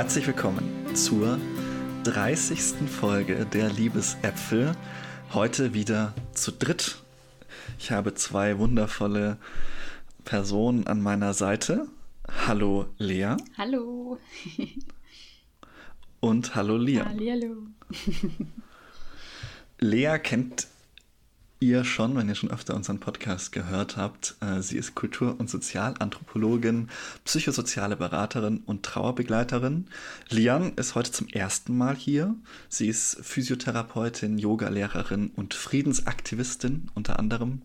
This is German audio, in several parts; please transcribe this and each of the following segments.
Herzlich willkommen zur 30. Folge der Liebesäpfel. Heute wieder zu dritt. Ich habe zwei wundervolle Personen an meiner Seite. Hallo Lea. Hallo. Und hallo Lia. Hallo. Lea kennt ihr schon, wenn ihr schon öfter unseren Podcast gehört habt. Äh, sie ist Kultur- und Sozialanthropologin, psychosoziale Beraterin und Trauerbegleiterin. Lian ist heute zum ersten Mal hier. Sie ist Physiotherapeutin, Yogalehrerin und Friedensaktivistin unter anderem.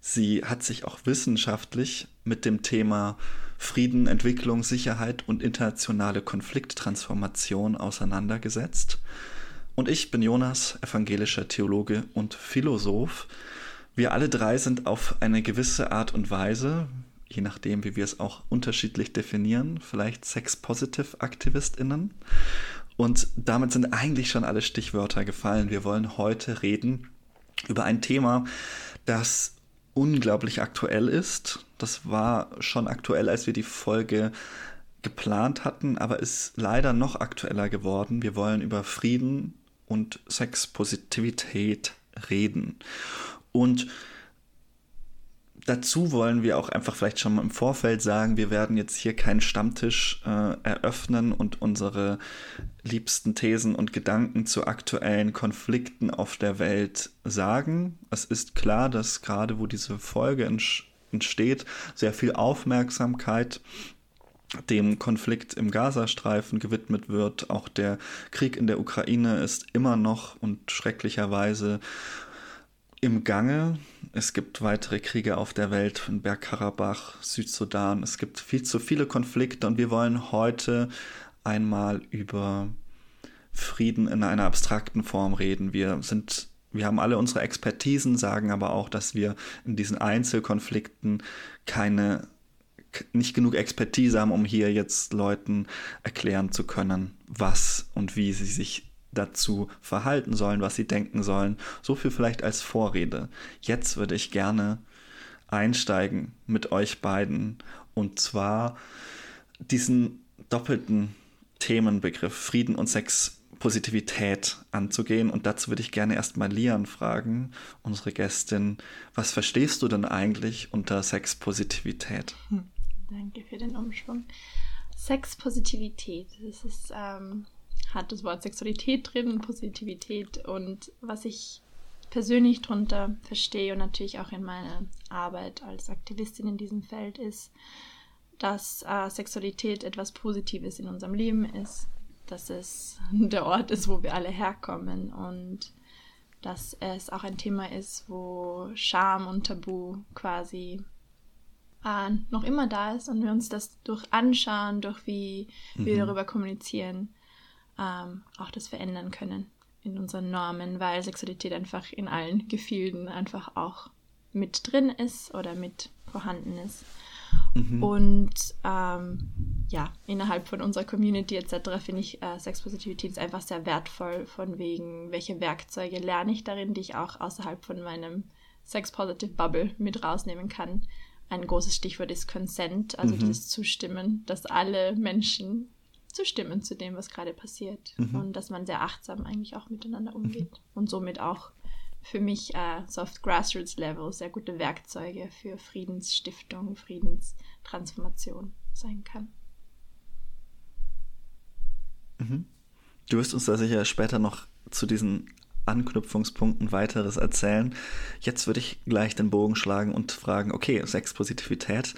Sie hat sich auch wissenschaftlich mit dem Thema Frieden, Entwicklung, Sicherheit und internationale Konflikttransformation auseinandergesetzt. Und ich bin Jonas, evangelischer Theologe und Philosoph. Wir alle drei sind auf eine gewisse Art und Weise, je nachdem, wie wir es auch unterschiedlich definieren, vielleicht Sex-Positive-AktivistInnen. Und damit sind eigentlich schon alle Stichwörter gefallen. Wir wollen heute reden über ein Thema, das unglaublich aktuell ist. Das war schon aktuell, als wir die Folge geplant hatten, aber ist leider noch aktueller geworden. Wir wollen über Frieden und Sexpositivität reden. Und dazu wollen wir auch einfach vielleicht schon mal im Vorfeld sagen, wir werden jetzt hier keinen Stammtisch äh, eröffnen und unsere liebsten Thesen und Gedanken zu aktuellen Konflikten auf der Welt sagen. Es ist klar, dass gerade wo diese Folge entsteht, sehr viel Aufmerksamkeit dem Konflikt im Gazastreifen gewidmet wird. Auch der Krieg in der Ukraine ist immer noch und schrecklicherweise im Gange. Es gibt weitere Kriege auf der Welt in Bergkarabach, Südsudan. Es gibt viel zu viele Konflikte und wir wollen heute einmal über Frieden in einer abstrakten Form reden. Wir sind wir haben alle unsere Expertisen, sagen aber auch, dass wir in diesen Einzelkonflikten keine nicht genug Expertise haben, um hier jetzt Leuten erklären zu können, was und wie sie sich dazu verhalten sollen, was sie denken sollen. So viel vielleicht als Vorrede. Jetzt würde ich gerne einsteigen mit euch beiden und zwar diesen doppelten Themenbegriff Frieden und Sexpositivität anzugehen. Und dazu würde ich gerne erstmal Lian fragen, unsere Gästin, was verstehst du denn eigentlich unter Sexpositivität? Hm. Danke für den Umschwung. Sexpositivität. Das ist, ähm, hat das Wort Sexualität drin, Positivität und was ich persönlich darunter verstehe und natürlich auch in meiner Arbeit als Aktivistin in diesem Feld ist, dass äh, Sexualität etwas Positives in unserem Leben ist, dass es der Ort ist, wo wir alle herkommen und dass es auch ein Thema ist, wo Scham und Tabu quasi äh, noch immer da ist und wir uns das durch Anschauen, durch wie mhm. wir darüber kommunizieren, ähm, auch das verändern können in unseren Normen, weil Sexualität einfach in allen Gefilden einfach auch mit drin ist oder mit vorhanden ist. Mhm. Und ähm, ja, innerhalb von unserer Community etc. finde ich äh, Sexpositivität ist einfach sehr wertvoll, von wegen, welche Werkzeuge lerne ich darin, die ich auch außerhalb von meinem Sex-Positive Bubble mit rausnehmen kann ein großes Stichwort ist Consent, also mhm. dieses Zustimmen, dass alle Menschen zustimmen zu dem, was gerade passiert mhm. und dass man sehr achtsam eigentlich auch miteinander umgeht mhm. und somit auch für mich äh, so auf Grassroots Level sehr gute Werkzeuge für Friedensstiftung, Friedenstransformation sein kann. Mhm. Du wirst uns da sicher später noch zu diesen Anknüpfungspunkten weiteres erzählen. Jetzt würde ich gleich den Bogen schlagen und fragen, okay, Sexpositivität.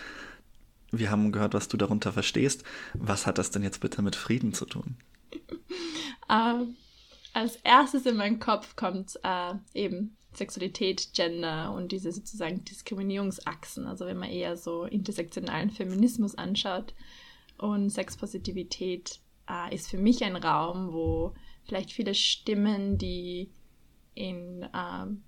Wir haben gehört, was du darunter verstehst. Was hat das denn jetzt bitte mit Frieden zu tun? Uh, als erstes in meinen Kopf kommt uh, eben Sexualität, Gender und diese sozusagen Diskriminierungsachsen. Also wenn man eher so intersektionalen Feminismus anschaut. Und Sexpositivität uh, ist für mich ein Raum, wo vielleicht viele Stimmen, die in ähm,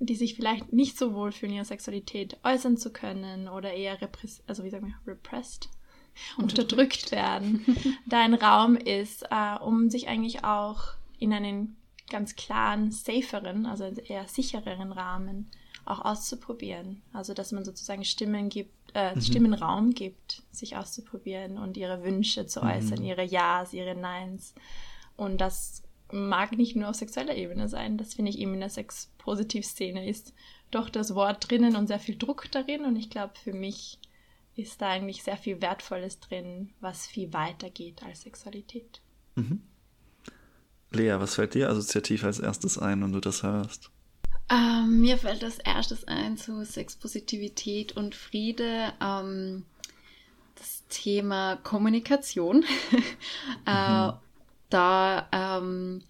die sich vielleicht nicht so wohl fühlen, ihre Sexualität äußern zu können oder eher repress also wie sagen wir, repressed, unterdrückt, werden, da ein Raum ist, äh, um sich eigentlich auch in einen ganz klaren, saferen, also eher sichereren Rahmen auch auszuprobieren. Also dass man sozusagen Stimmen gibt, äh, mhm. Stimmen Raum gibt, sich auszuprobieren und ihre Wünsche zu äußern, mhm. ihre Ja's, ihre Neins. Und das mag nicht nur auf sexueller Ebene sein. Das finde ich eben in der Sex-Positiv-Szene ist doch das Wort drinnen und sehr viel Druck darin. Und ich glaube, für mich ist da eigentlich sehr viel Wertvolles drin, was viel weiter geht als Sexualität. Mhm. Lea, was fällt dir assoziativ als erstes ein, wenn du das hörst? Ähm, mir fällt als erstes ein zu Sexpositivität und Friede ähm, das Thema Kommunikation. äh, mhm. Da ähm,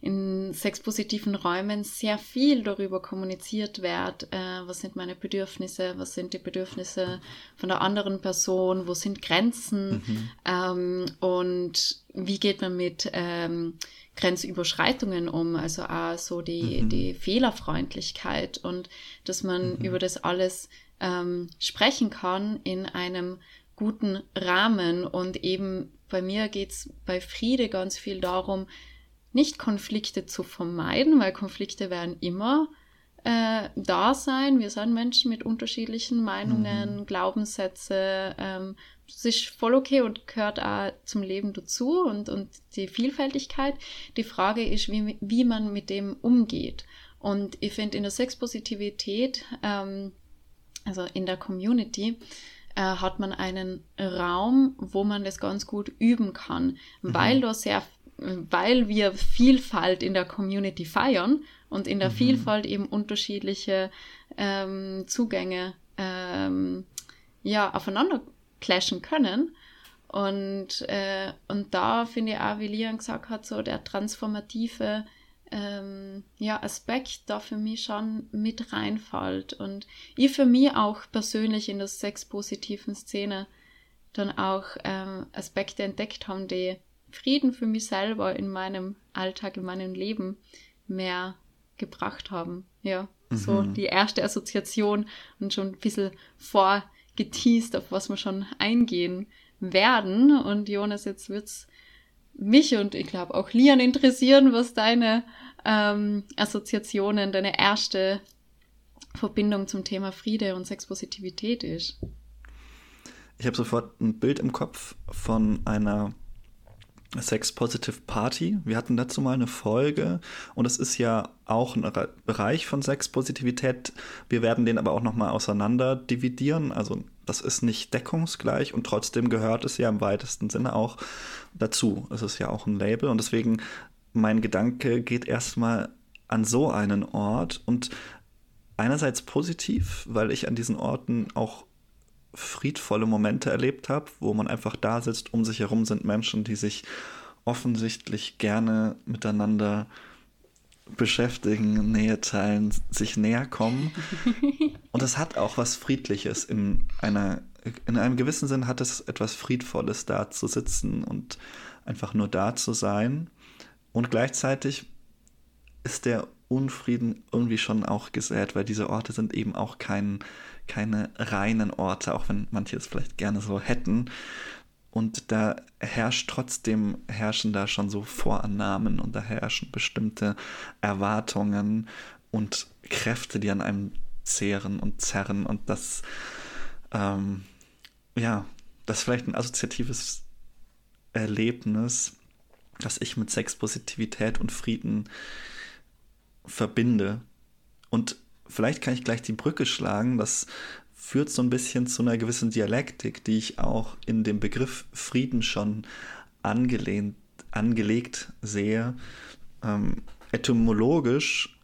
in sexpositiven Räumen sehr viel darüber kommuniziert wird, äh, was sind meine Bedürfnisse, was sind die Bedürfnisse von der anderen Person, wo sind Grenzen mhm. ähm, und wie geht man mit ähm, Grenzüberschreitungen um, also auch so die, mhm. die Fehlerfreundlichkeit und dass man mhm. über das alles ähm, sprechen kann in einem guten Rahmen und eben bei mir geht's bei Friede ganz viel darum, nicht Konflikte zu vermeiden, weil Konflikte werden immer äh, da sein. Wir sind Menschen mit unterschiedlichen Meinungen, mhm. Glaubenssätze. Ähm, das ist voll okay und gehört auch zum Leben dazu und, und die Vielfältigkeit. Die Frage ist, wie, wie man mit dem umgeht. Und ich finde in der Sexpositivität, ähm, also in der Community, äh, hat man einen Raum, wo man das ganz gut üben kann, mhm. weil da sehr weil wir Vielfalt in der Community feiern und in der mhm. Vielfalt eben unterschiedliche ähm, Zugänge ähm, ja, aufeinander clashen können. Und, äh, und da finde ich auch, wie Lian gesagt hat, so der transformative ähm, ja, Aspekt da für mich schon mit reinfällt. Und ich für mich auch persönlich in der sexpositiven Szene dann auch ähm, Aspekte entdeckt haben, die Frieden für mich selber in meinem Alltag, in meinem Leben mehr gebracht haben. Ja, mhm. so die erste Assoziation und schon ein bisschen vorgeteased, auf was wir schon eingehen werden. Und Jonas, jetzt wird's mich und ich glaube auch Lian interessieren, was deine ähm, Assoziationen, deine erste Verbindung zum Thema Friede und Sexpositivität ist. Ich habe sofort ein Bild im Kopf von einer Sex Positive Party. Wir hatten dazu mal eine Folge und es ist ja auch ein Bereich von Sexpositivität. Wir werden den aber auch nochmal auseinander dividieren. Also das ist nicht deckungsgleich und trotzdem gehört es ja im weitesten Sinne auch dazu. Es ist ja auch ein Label und deswegen mein Gedanke geht erstmal an so einen Ort und einerseits positiv, weil ich an diesen Orten auch friedvolle Momente erlebt habe, wo man einfach da sitzt, um sich herum sind Menschen, die sich offensichtlich gerne miteinander beschäftigen, Nähe teilen, sich näher kommen. Und es hat auch was Friedliches in einer, in einem gewissen Sinn hat es etwas Friedvolles, da zu sitzen und einfach nur da zu sein. Und gleichzeitig ist der Unfrieden irgendwie schon auch gesät, weil diese Orte sind eben auch kein, keine reinen Orte, auch wenn manche es vielleicht gerne so hätten. Und da herrscht trotzdem, herrschen da schon so Vorannahmen und da herrschen bestimmte Erwartungen und Kräfte, die an einem zehren und zerren. Und das, ähm, ja, das ist vielleicht ein assoziatives Erlebnis, das ich mit Sexpositivität und Frieden verbinde. Und vielleicht kann ich gleich die Brücke schlagen. Das führt so ein bisschen zu einer gewissen Dialektik, die ich auch in dem Begriff Frieden schon angelehnt, angelegt sehe. Ähm, etymologisch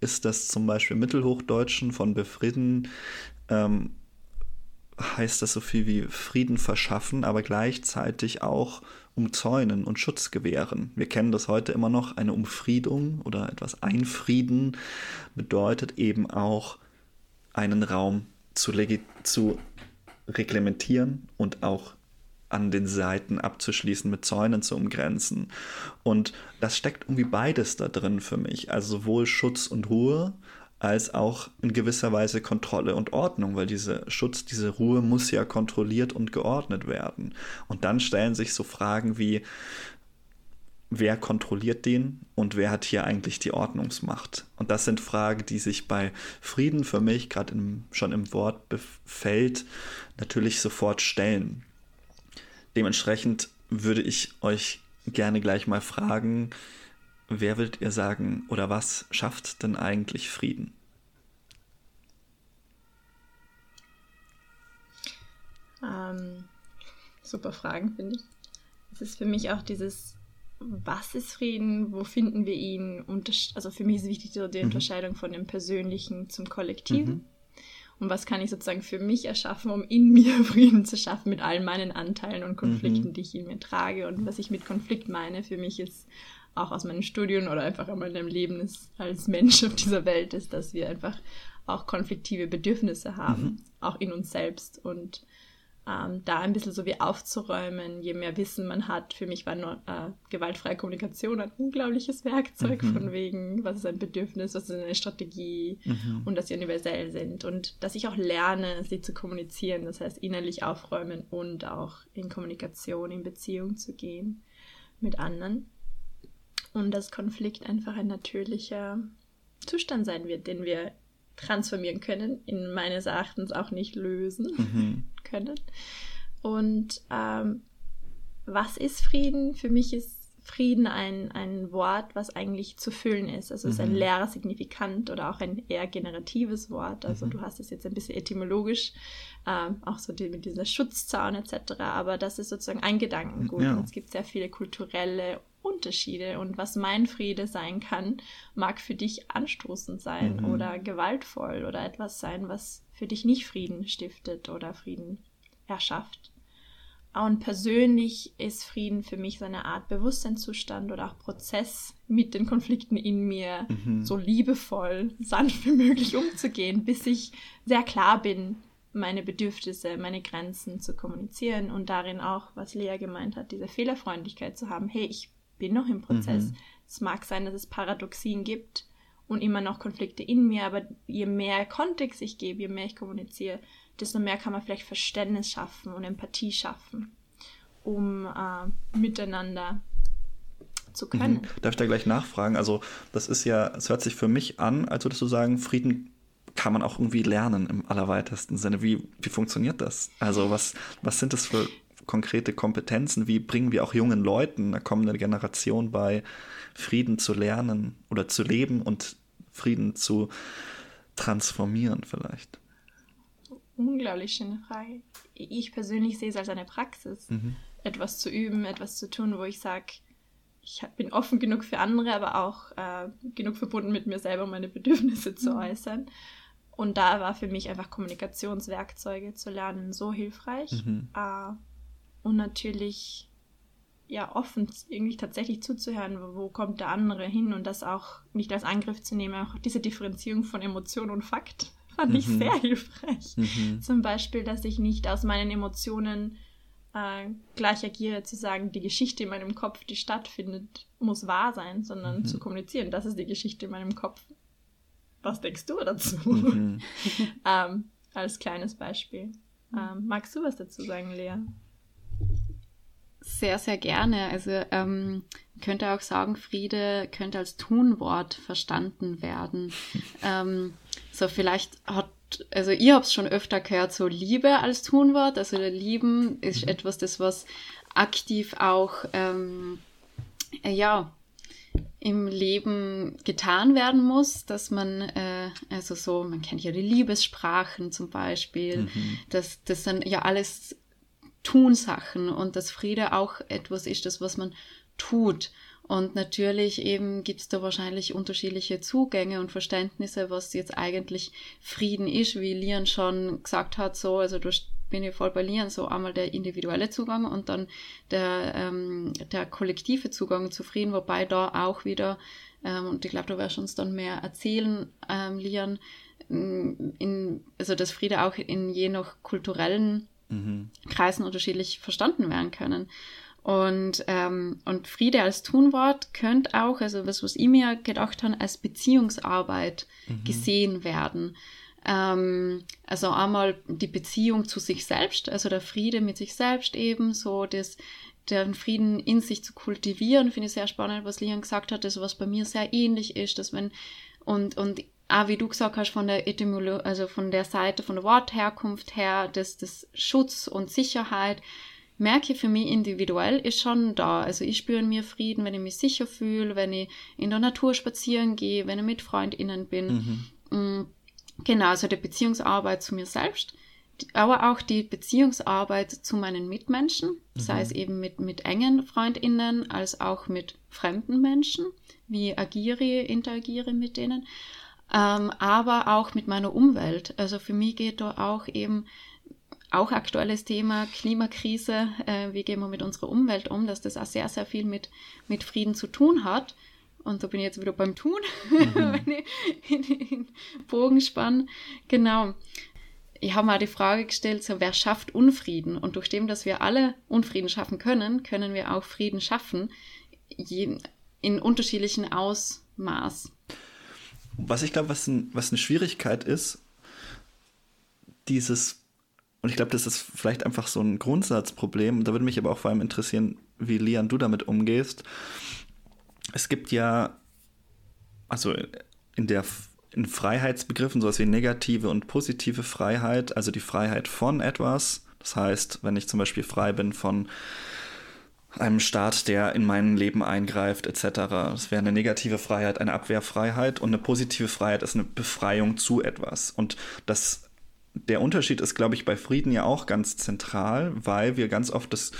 ist das zum Beispiel Mittelhochdeutschen von befrieden, ähm, heißt das so viel wie Frieden verschaffen, aber gleichzeitig auch umzäunen und Schutz gewähren. Wir kennen das heute immer noch. Eine Umfriedung oder etwas einfrieden bedeutet eben auch einen Raum zu, zu reglementieren und auch an den Seiten abzuschließen, mit Zäunen zu umgrenzen. Und das steckt irgendwie beides da drin für mich. Also sowohl Schutz und Ruhe, als auch in gewisser Weise Kontrolle und Ordnung, weil dieser Schutz, diese Ruhe muss ja kontrolliert und geordnet werden. Und dann stellen sich so Fragen wie, wer kontrolliert den und wer hat hier eigentlich die Ordnungsmacht? Und das sind Fragen, die sich bei Frieden für mich gerade schon im Wortfeld natürlich sofort stellen. Dementsprechend würde ich euch gerne gleich mal fragen, wer würdet ihr sagen oder was schafft denn eigentlich Frieden? Ähm, super Fragen, finde ich. Es ist für mich auch dieses, was ist Frieden, wo finden wir ihn? Also für mich ist wichtig die mhm. Unterscheidung von dem Persönlichen zum Kollektiven. Mhm. Und was kann ich sozusagen für mich erschaffen, um in mir Frieden zu schaffen mit all meinen Anteilen und Konflikten, mhm. die ich in mir trage. Und was ich mit Konflikt meine, für mich ist auch aus meinen Studien oder einfach in meinem Leben ist, als Mensch auf dieser Welt, ist, dass wir einfach auch konfliktive Bedürfnisse haben, mhm. auch in uns selbst. Und ähm, da ein bisschen so wie aufzuräumen, je mehr Wissen man hat. Für mich war nur äh, gewaltfreie Kommunikation ein unglaubliches Werkzeug mhm. von wegen, was ist ein Bedürfnis, was ist eine Strategie mhm. und dass sie universell sind und dass ich auch lerne, sie zu kommunizieren, das heißt innerlich aufräumen und auch in Kommunikation, in Beziehung zu gehen mit anderen und dass Konflikt einfach ein natürlicher Zustand sein wird, den wir transformieren können, in meines Erachtens auch nicht lösen mhm. können. Und ähm, was ist Frieden? Für mich ist Frieden ein, ein Wort, was eigentlich zu füllen ist. Also es ist ein mhm. leerer Signifikant oder auch ein eher generatives Wort. Also mhm. du hast es jetzt ein bisschen etymologisch, ähm, auch so die, mit dieser Schutzzaun etc. Aber das ist sozusagen ein Gedankengut. Ja. Und es gibt sehr viele kulturelle Unterschiede und was mein Friede sein kann, mag für dich anstoßend sein mhm. oder gewaltvoll oder etwas sein, was für dich nicht Frieden stiftet oder Frieden erschafft. Und persönlich ist Frieden für mich so eine Art Bewusstseinszustand oder auch Prozess mit den Konflikten in mir mhm. so liebevoll, sanft wie möglich umzugehen, bis ich sehr klar bin, meine Bedürfnisse, meine Grenzen zu kommunizieren und darin auch, was Lea gemeint hat, diese Fehlerfreundlichkeit zu haben. Hey, ich bin noch im Prozess. Mhm. Es mag sein, dass es Paradoxien gibt und immer noch Konflikte in mir, aber je mehr Kontext ich gebe, je mehr ich kommuniziere, desto mehr kann man vielleicht Verständnis schaffen und Empathie schaffen, um äh, miteinander zu können. Mhm. Darf ich da gleich nachfragen? Also, das ist ja, es hört sich für mich an, als würdest du sagen, Frieden kann man auch irgendwie lernen im allerweitesten Sinne. Wie, wie funktioniert das? Also, was, was sind das für konkrete Kompetenzen? Wie bringen wir auch jungen Leuten, einer kommenden Generation bei, Frieden zu lernen oder zu leben und Frieden zu transformieren vielleicht? Unglaublich schöne Frage. Ich persönlich sehe es als eine Praxis, mhm. etwas zu üben, etwas zu tun, wo ich sage, ich bin offen genug für andere, aber auch äh, genug verbunden mit mir selber, um meine Bedürfnisse zu mhm. äußern. Und da war für mich einfach Kommunikationswerkzeuge zu lernen so hilfreich. Mhm. Äh, und natürlich ja offen irgendwie tatsächlich zuzuhören, wo, kommt der andere hin und das auch nicht als Angriff zu nehmen, auch diese Differenzierung von Emotion und Fakt fand mhm. ich sehr hilfreich. Mhm. Zum Beispiel, dass ich nicht aus meinen Emotionen äh, gleich agiere, zu sagen, die Geschichte in meinem Kopf, die stattfindet, muss wahr sein, sondern mhm. zu kommunizieren, das ist die Geschichte in meinem Kopf. Was denkst du dazu? Mhm. ähm, als kleines Beispiel. Ähm, magst du was dazu sagen, Lea? Sehr, sehr gerne. Also ähm, könnte auch sagen, Friede könnte als Tunwort verstanden werden. ähm, so vielleicht hat, also ihr habt es schon öfter gehört, so Liebe als Tunwort. Also Lieben ist mhm. etwas, das was aktiv auch ähm, äh, ja im Leben getan werden muss, dass man, äh, also so, man kennt ja die Liebessprachen zum Beispiel, mhm. dass das dann ja alles tun Sachen und dass Friede auch etwas ist, das was man tut. Und natürlich eben gibt es da wahrscheinlich unterschiedliche Zugänge und Verständnisse, was jetzt eigentlich Frieden ist, wie Lian schon gesagt hat, so, also du bin ich voll bei Lian, so einmal der individuelle Zugang und dann der, ähm, der kollektive Zugang zu Frieden, wobei da auch wieder, ähm, und ich glaube, du wirst uns dann mehr erzählen, ähm, Lian, in, also dass Friede auch in je nach kulturellen mhm. Kreisen unterschiedlich verstanden werden können. Und, ähm, und Friede als Tunwort könnte auch, also was, was ich mir gedacht habe, als Beziehungsarbeit mhm. gesehen werden. Ähm, also einmal die Beziehung zu sich selbst, also der Friede mit sich selbst eben, so das den Frieden in sich zu kultivieren, finde ich sehr spannend, was Lian gesagt hat, das was bei mir sehr ähnlich ist, dass wenn und und auch wie du gesagt hast von der Etymologie, also von der Seite von der Wortherkunft her, dass das Schutz und Sicherheit merke für mich individuell ist schon da. Also ich spüre in mir Frieden, wenn ich mich sicher fühle, wenn ich in der Natur spazieren gehe, wenn ich mit FreundInnen bin. Mhm. Mm, genau, also die Beziehungsarbeit zu mir selbst, aber auch die Beziehungsarbeit zu meinen Mitmenschen, mhm. sei es eben mit, mit engen FreundInnen als auch mit fremden Menschen. Wie agiere, ich, interagiere mit denen. Ähm, aber auch mit meiner Umwelt. Also für mich geht da auch eben auch aktuelles Thema Klimakrise, äh, wie gehen wir mit unserer Umwelt um, dass das auch sehr, sehr viel mit, mit Frieden zu tun hat. Und da bin ich jetzt wieder beim Tun, mhm. wenn ich in den Bogen spann. Genau. Ich habe mal die Frage gestellt, so, wer schafft Unfrieden? Und durch dem, dass wir alle Unfrieden schaffen können, können wir auch Frieden schaffen, je, in unterschiedlichen Ausmaß. Was ich glaube, was, ein, was eine Schwierigkeit ist, dieses und ich glaube, das ist vielleicht einfach so ein Grundsatzproblem. Da würde mich aber auch vor allem interessieren, wie Lian du damit umgehst. Es gibt ja, also in der in Freiheitsbegriffen sowas wie negative und positive Freiheit, also die Freiheit von etwas. Das heißt, wenn ich zum Beispiel frei bin von einem Staat, der in mein Leben eingreift, etc. Das wäre eine negative Freiheit, eine Abwehrfreiheit und eine positive Freiheit ist eine Befreiung zu etwas. Und das der Unterschied ist, glaube ich, bei Frieden ja auch ganz zentral, weil wir ganz oft das,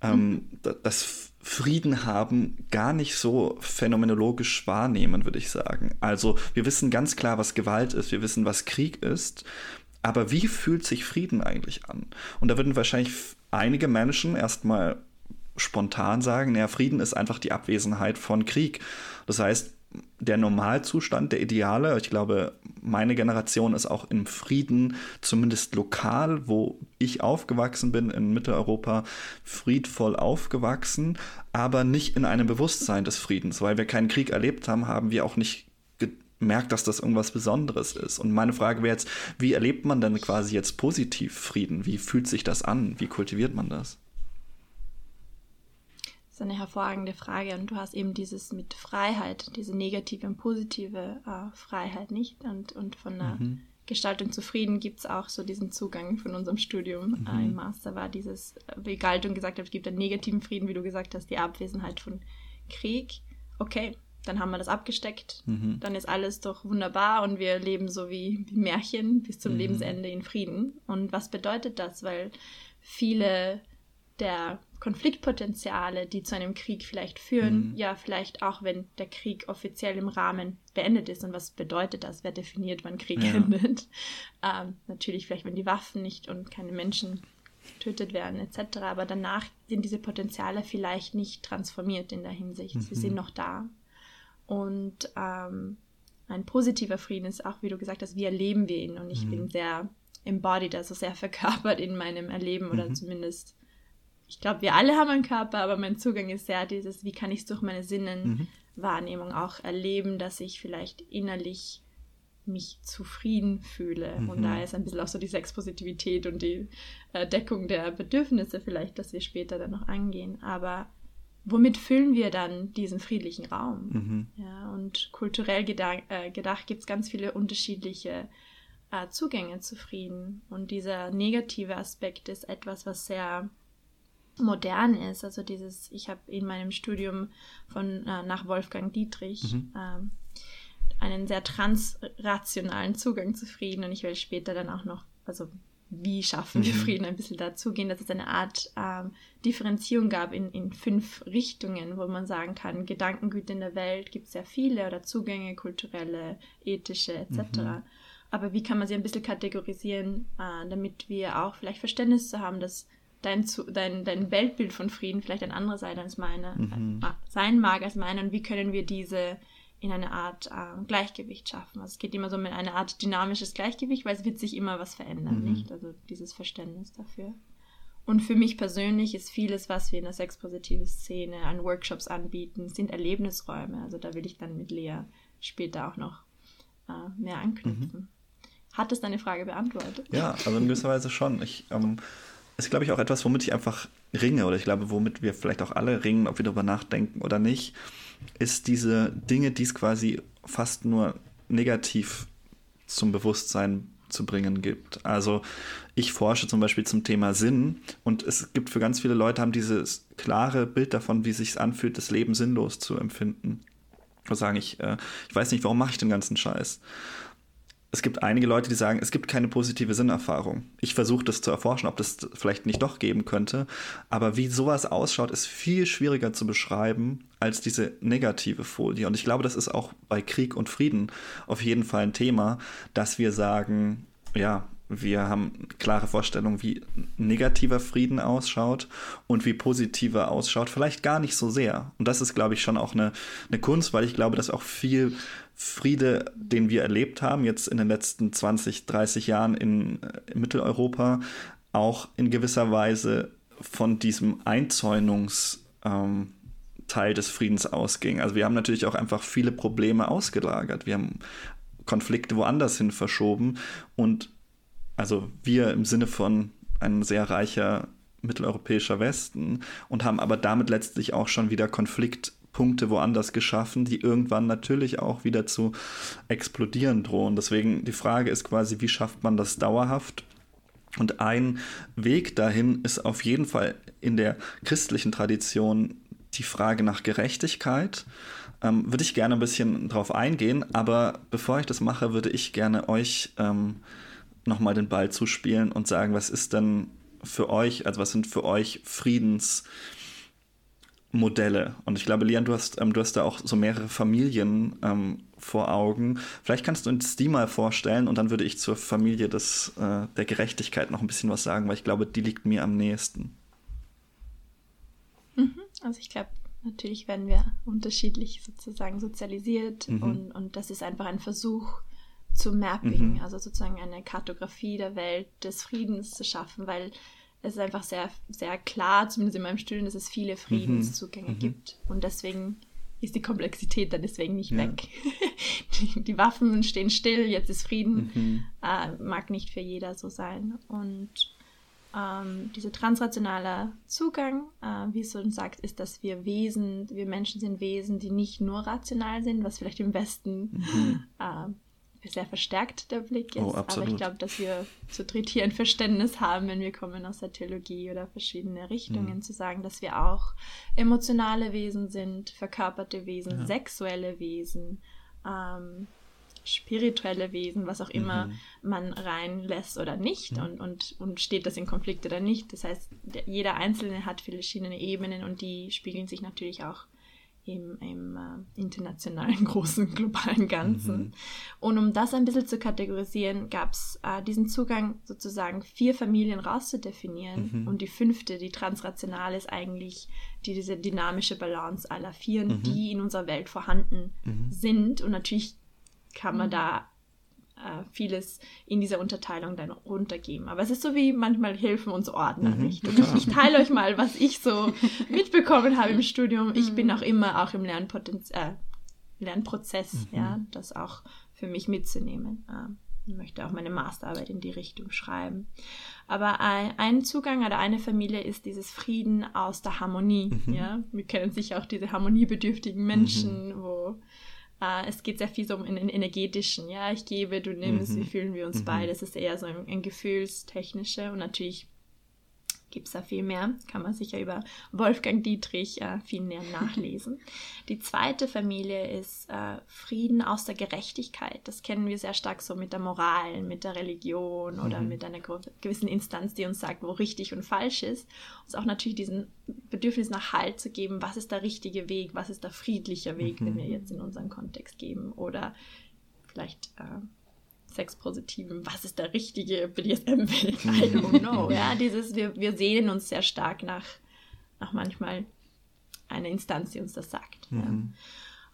ähm, das Frieden haben gar nicht so phänomenologisch wahrnehmen, würde ich sagen. Also wir wissen ganz klar, was Gewalt ist, wir wissen, was Krieg ist, aber wie fühlt sich Frieden eigentlich an? Und da würden wahrscheinlich einige Menschen erstmal spontan sagen, naja, Frieden ist einfach die Abwesenheit von Krieg. Das heißt, der Normalzustand, der Ideale. Ich glaube, meine Generation ist auch im Frieden, zumindest lokal, wo ich aufgewachsen bin, in Mitteleuropa, friedvoll aufgewachsen, aber nicht in einem Bewusstsein des Friedens. Weil wir keinen Krieg erlebt haben, haben wir auch nicht gemerkt, dass das irgendwas Besonderes ist. Und meine Frage wäre jetzt, wie erlebt man denn quasi jetzt positiv Frieden? Wie fühlt sich das an? Wie kultiviert man das? Ist eine hervorragende Frage. Und du hast eben dieses mit Freiheit, diese negative und positive äh, Freiheit nicht. Und, und von der mhm. Gestaltung zufrieden gibt es auch so diesen Zugang von unserem Studium mhm. äh, im Master, war dieses, wie Galtung gesagt hat, es gibt einen negativen Frieden, wie du gesagt hast, die Abwesenheit von Krieg. Okay, dann haben wir das abgesteckt. Mhm. Dann ist alles doch wunderbar und wir leben so wie, wie Märchen bis zum mhm. Lebensende in Frieden. Und was bedeutet das? Weil viele der Konfliktpotenziale, die zu einem Krieg vielleicht führen, mhm. ja, vielleicht auch wenn der Krieg offiziell im Rahmen beendet ist. Und was bedeutet das? Wer definiert, wann Krieg ja. endet? Ähm, natürlich vielleicht, wenn die Waffen nicht und keine Menschen getötet werden, etc. Aber danach sind diese Potenziale vielleicht nicht transformiert in der Hinsicht. Mhm. Sie sind noch da. Und ähm, ein positiver Frieden ist auch, wie du gesagt hast, wie erleben wir ihn? Und ich mhm. bin sehr embodied, also sehr verkörpert in meinem Erleben oder mhm. zumindest ich glaube, wir alle haben einen Körper, aber mein Zugang ist sehr dieses, wie kann ich es durch meine Sinnenwahrnehmung mhm. auch erleben, dass ich vielleicht innerlich mich zufrieden fühle. Mhm. Und da ist ein bisschen auch so die Sexpositivität und die äh, Deckung der Bedürfnisse vielleicht, dass wir später dann noch angehen. Aber womit füllen wir dann diesen friedlichen Raum? Mhm. Ja, und kulturell gedacht, äh, gedacht gibt es ganz viele unterschiedliche äh, Zugänge zu Frieden. Und dieser negative Aspekt ist etwas, was sehr modern ist. Also dieses, ich habe in meinem Studium von äh, nach Wolfgang Dietrich mhm. ähm, einen sehr transrationalen Zugang zu Frieden und ich will später dann auch noch, also wie schaffen wir mhm. Frieden, ein bisschen dazugehen, dass es eine Art ähm, Differenzierung gab in, in fünf Richtungen, wo man sagen kann, Gedankengüte in der Welt gibt es sehr viele oder Zugänge, kulturelle, ethische etc. Mhm. Aber wie kann man sie ein bisschen kategorisieren, äh, damit wir auch vielleicht Verständnis zu haben, dass dein, dein, dein Weltbild von Frieden vielleicht ein anderes sein als meine, mhm. äh, sein mag als meine und wie können wir diese in eine Art äh, Gleichgewicht schaffen. Also es geht immer so mit einer Art dynamisches Gleichgewicht, weil es wird sich immer was verändern, mhm. nicht? Also dieses Verständnis dafür. Und für mich persönlich ist vieles, was wir in der sexpositiven Szene an Workshops anbieten, sind Erlebnisräume. Also da will ich dann mit Lea später auch noch äh, mehr anknüpfen. Mhm. Hat es deine Frage beantwortet? Ja, also in gewisser Weise schon. Ich ähm, ist, glaube ich, auch etwas, womit ich einfach ringe oder ich glaube, womit wir vielleicht auch alle ringen, ob wir darüber nachdenken oder nicht, ist diese Dinge, die es quasi fast nur negativ zum Bewusstsein zu bringen gibt. Also ich forsche zum Beispiel zum Thema Sinn und es gibt für ganz viele Leute haben dieses klare Bild davon, wie sich anfühlt, das Leben sinnlos zu empfinden. Und sagen, ich, äh, ich weiß nicht, warum mache ich den ganzen Scheiß es gibt einige Leute, die sagen, es gibt keine positive Sinnerfahrung. Ich versuche das zu erforschen, ob das vielleicht nicht doch geben könnte. Aber wie sowas ausschaut, ist viel schwieriger zu beschreiben als diese negative Folie. Und ich glaube, das ist auch bei Krieg und Frieden auf jeden Fall ein Thema, dass wir sagen, ja, wir haben klare Vorstellungen, wie negativer Frieden ausschaut und wie positiver ausschaut. Vielleicht gar nicht so sehr. Und das ist, glaube ich, schon auch eine, eine Kunst, weil ich glaube, dass auch viel Friede, den wir erlebt haben, jetzt in den letzten 20, 30 Jahren in, in äh, Mitteleuropa, auch in gewisser Weise von diesem Einzäunungsteil ähm, des Friedens ausging. Also wir haben natürlich auch einfach viele Probleme ausgelagert. Wir haben Konflikte woanders hin verschoben und also wir im Sinne von ein sehr reicher mitteleuropäischer Westen und haben aber damit letztlich auch schon wieder Konflikt Punkte woanders geschaffen, die irgendwann natürlich auch wieder zu explodieren drohen. Deswegen die Frage ist quasi, wie schafft man das dauerhaft? Und ein Weg dahin ist auf jeden Fall in der christlichen Tradition die Frage nach Gerechtigkeit. Ähm, würde ich gerne ein bisschen drauf eingehen, aber bevor ich das mache, würde ich gerne euch ähm, nochmal den Ball zuspielen und sagen, was ist denn für euch, also was sind für euch Friedens- Modelle. Und ich glaube, Lian, du hast, ähm, du hast da auch so mehrere Familien ähm, vor Augen. Vielleicht kannst du uns die mal vorstellen und dann würde ich zur Familie des, äh, der Gerechtigkeit noch ein bisschen was sagen, weil ich glaube, die liegt mir am nächsten. Mhm. Also ich glaube, natürlich werden wir unterschiedlich sozusagen sozialisiert mhm. und, und das ist einfach ein Versuch zu Mapping, mhm. also sozusagen eine Kartografie der Welt des Friedens zu schaffen, weil es ist einfach sehr, sehr klar, zumindest in meinem Studium, dass es viele mhm. Friedenszugänge mhm. gibt. Und deswegen ist die Komplexität dann deswegen nicht ja. weg. die, die, Waffen stehen still, jetzt ist Frieden. Mhm. Äh, mag nicht für jeder so sein. Und ähm, dieser transrationale Zugang, äh, wie es so sagt, ist, dass wir Wesen, wir Menschen sind Wesen, die nicht nur rational sind, was vielleicht im Westen mhm. äh, sehr verstärkt der Blick ist. Oh, aber ich glaube, dass wir zu dritt hier ein Verständnis haben, wenn wir kommen aus der Theologie oder verschiedene Richtungen, mhm. zu sagen, dass wir auch emotionale Wesen sind, verkörperte Wesen, ja. sexuelle Wesen, ähm, spirituelle Wesen, was auch immer mhm. man reinlässt oder nicht mhm. und, und, und steht das in Konflikt oder nicht. Das heißt, jeder Einzelne hat verschiedene Ebenen und die spiegeln sich natürlich auch im, im äh, internationalen, großen, globalen Ganzen. Mhm. Und um das ein bisschen zu kategorisieren, gab es äh, diesen Zugang, sozusagen vier Familien rauszudefinieren. Mhm. Und die fünfte, die transrationale, ist eigentlich die, diese dynamische Balance aller Vieren, mhm. die in unserer Welt vorhanden mhm. sind. Und natürlich kann man mhm. da äh, vieles in dieser Unterteilung dann runtergeben. Aber es ist so wie manchmal helfen uns Ordner mhm, nicht. Und ich, ich, teile euch mal, was ich so mitbekommen habe im Studium. Ich mhm. bin auch immer auch im Lernpotenz äh, Lernprozess, mhm. ja, das auch für mich mitzunehmen. Äh, ich möchte auch meine Masterarbeit in die Richtung schreiben. Aber ein, ein Zugang oder eine Familie ist dieses Frieden aus der Harmonie. Mhm. Ja, wir kennen sicher auch diese harmoniebedürftigen Menschen, mhm. wo Uh, es geht sehr viel so um den energetischen, ja, ich gebe, du nimmst, mhm. wie fühlen wir uns mhm. beide. Das ist eher so ein, ein gefühlstechnische und natürlich gibt es da viel mehr, kann man sicher über Wolfgang Dietrich äh, viel näher nachlesen. Die zweite Familie ist äh, Frieden aus der Gerechtigkeit. Das kennen wir sehr stark so mit der Moral, mit der Religion mhm. oder mit einer gewissen Instanz, die uns sagt, wo richtig und falsch ist. Uns auch natürlich diesen Bedürfnis nach Halt zu geben, was ist der richtige Weg, was ist der friedliche Weg, mhm. den wir jetzt in unserem Kontext geben oder vielleicht äh, Sexpositiven, was ist der richtige BDSM-Weg? I don't know. ja, dieses, wir, wir sehnen uns sehr stark nach, nach manchmal einer Instanz, die uns das sagt. Mhm. Ja.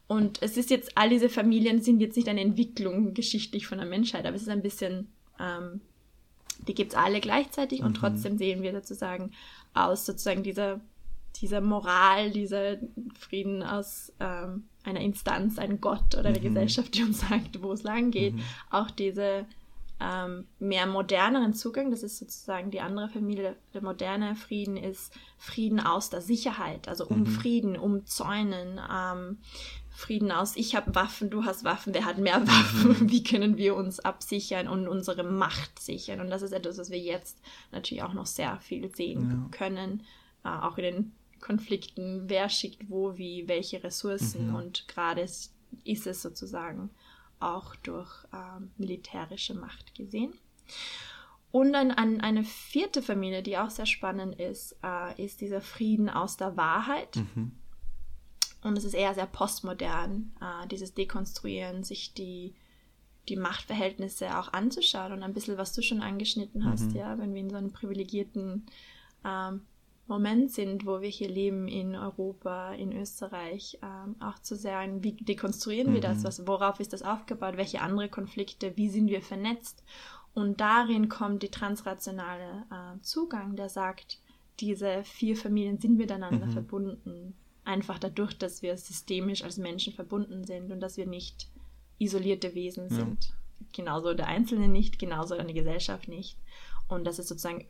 Und es ist jetzt, all diese Familien sind jetzt nicht eine Entwicklung geschichtlich von der Menschheit, aber es ist ein bisschen, ähm, die gibt es alle gleichzeitig mhm. und trotzdem sehen wir sozusagen aus sozusagen dieser, dieser Moral, dieser Frieden aus ähm, einer Instanz, ein Gott oder eine mhm. Gesellschaft, die uns sagt, wo es lang geht, mhm. auch diese ähm, mehr moderneren Zugang. Das ist sozusagen die andere Familie. Der moderne Frieden ist Frieden aus der Sicherheit, also um mhm. Frieden, um Zäunen, ähm, Frieden aus, ich habe Waffen, du hast Waffen, wer hat mehr mhm. Waffen, wie können wir uns absichern und unsere Macht sichern. Und das ist etwas, was wir jetzt natürlich auch noch sehr viel sehen ja. können, äh, auch in den Konflikten, wer schickt wo, wie, welche Ressourcen. Mhm. Und gerade ist, es sozusagen auch durch äh, militärische Macht gesehen. Und dann an eine vierte Familie, die auch sehr spannend ist, äh, ist dieser Frieden aus der Wahrheit. Mhm. Und es ist eher sehr postmodern, äh, dieses Dekonstruieren, sich die, die Machtverhältnisse auch anzuschauen und ein bisschen, was du schon angeschnitten hast, mhm. ja, wenn wir in so einem privilegierten ähm, Moment sind, wo wir hier leben in Europa, in Österreich, ähm, auch zu sagen, wie dekonstruieren mhm. wir das, mhm. was, worauf ist das aufgebaut, welche andere Konflikte, wie sind wir vernetzt. Und darin kommt die transrationale äh, Zugang, der sagt, diese vier Familien sind miteinander mhm. verbunden einfach dadurch, dass wir systemisch als Menschen verbunden sind und dass wir nicht isolierte Wesen sind. Ja. Genauso der Einzelne nicht, genauso eine Gesellschaft nicht. Und dass es sozusagen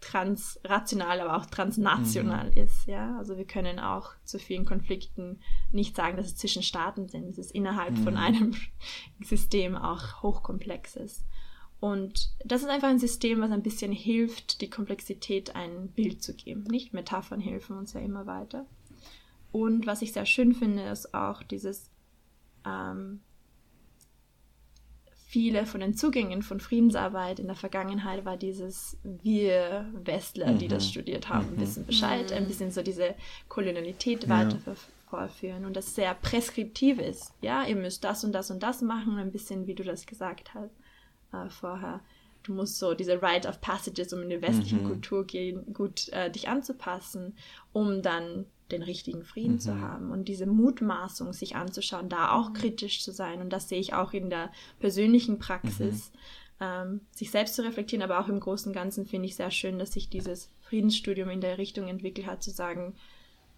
transrational, aber auch transnational mhm. ist. Ja? Also wir können auch zu vielen Konflikten nicht sagen, dass es zwischen Staaten sind. Es ist innerhalb mhm. von einem System auch hochkomplex ist. Und das ist einfach ein System, was ein bisschen hilft, die Komplexität ein Bild zu geben. Nicht Metaphern helfen uns ja immer weiter. Und was ich sehr schön finde, ist auch dieses, ähm, viele von den Zugängen von Friedensarbeit in der Vergangenheit war dieses, wir Westler, mhm. die das mhm. studiert haben, mhm. wissen Bescheid, ein mhm. bisschen so diese Kolonialität ja. weiter vorführen und das sehr preskriptiv ist. Ja, ihr müsst das und das und das machen, ein bisschen wie du das gesagt hast äh, vorher. Du musst so diese Rite of Passages, um in die westliche mhm. Kultur gehen, gut äh, dich anzupassen, um dann den richtigen Frieden mhm. zu haben und diese Mutmaßung sich anzuschauen, da auch mhm. kritisch zu sein. Und das sehe ich auch in der persönlichen Praxis, mhm. ähm, sich selbst zu reflektieren, aber auch im Großen und Ganzen finde ich sehr schön, dass sich dieses Friedensstudium in der Richtung entwickelt hat, zu sagen,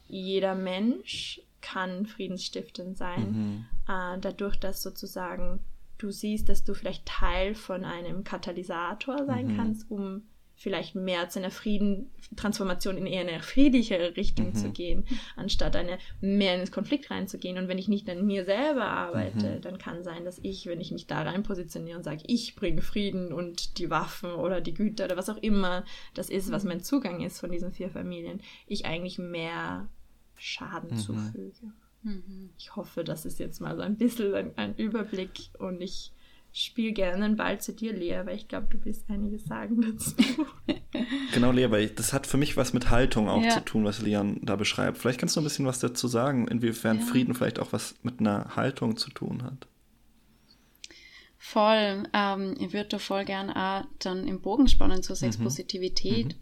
jeder Mensch kann friedensstiftend sein, mhm. äh, dadurch, dass sozusagen du siehst, dass du vielleicht Teil von einem Katalysator sein mhm. kannst, um vielleicht mehr zu einer Frieden, Transformation in eher eine friedlichere Richtung mhm. zu gehen, anstatt eine mehr ins Konflikt reinzugehen. Und wenn ich nicht an mir selber arbeite, mhm. dann kann sein, dass ich, wenn ich mich da rein positioniere und sage, ich bringe Frieden und die Waffen oder die Güter oder was auch immer das ist, was mhm. mein Zugang ist von diesen vier Familien, ich eigentlich mehr Schaden mhm. zufüge. Mhm. Ich hoffe, das ist jetzt mal so ein bisschen ein, ein Überblick und ich spiel gerne einen Ball zu dir, Lea, weil ich glaube, du willst einiges sagen dazu. genau, Lea, weil das hat für mich was mit Haltung auch ja. zu tun, was Leon da beschreibt. Vielleicht kannst du ein bisschen was dazu sagen, inwiefern ja. Frieden vielleicht auch was mit einer Haltung zu tun hat. Voll. Ähm, ich würde da voll gern auch dann im Bogen spannen zur Sexpositivität. Mhm.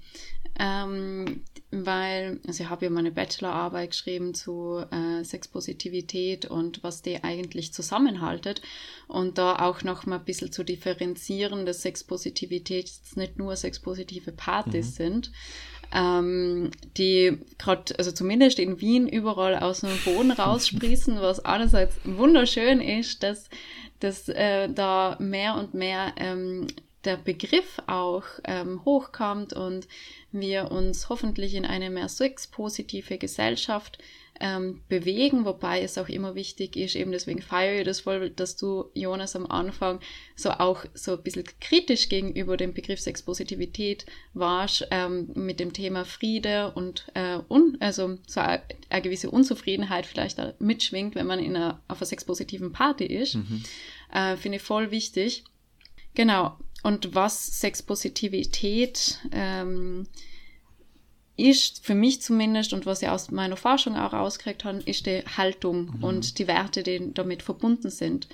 Ähm, weil, also ich habe ja meine Bachelorarbeit geschrieben zu äh, Sexpositivität und was die eigentlich zusammenhaltet und da auch noch mal ein bisschen zu differenzieren, dass Sexpositivität nicht nur sexpositive Partys mhm. sind, ähm, die gerade, also zumindest in Wien überall aus dem Boden raussprießen, was einerseits wunderschön ist, dass, dass äh, da mehr und mehr ähm, der Begriff auch ähm, hochkommt und wir uns hoffentlich in eine mehr sexpositive Gesellschaft ähm, bewegen, wobei es auch immer wichtig ist, eben deswegen feiere ich das voll, dass du, Jonas, am Anfang so auch so ein bisschen kritisch gegenüber dem Begriff Sexpositivität warst, ähm, mit dem Thema Friede und äh, un, also so eine, eine, gewisse Unzufriedenheit vielleicht da mitschwingt, wenn man in einer, auf einer sexpositiven Party ist. Mhm. Äh, Finde ich voll wichtig. Genau, und was Sexpositivität ähm, ist, für mich zumindest, und was ich aus meiner Forschung auch rausgekriegt habe, ist die Haltung mhm. und die Werte, die damit verbunden sind.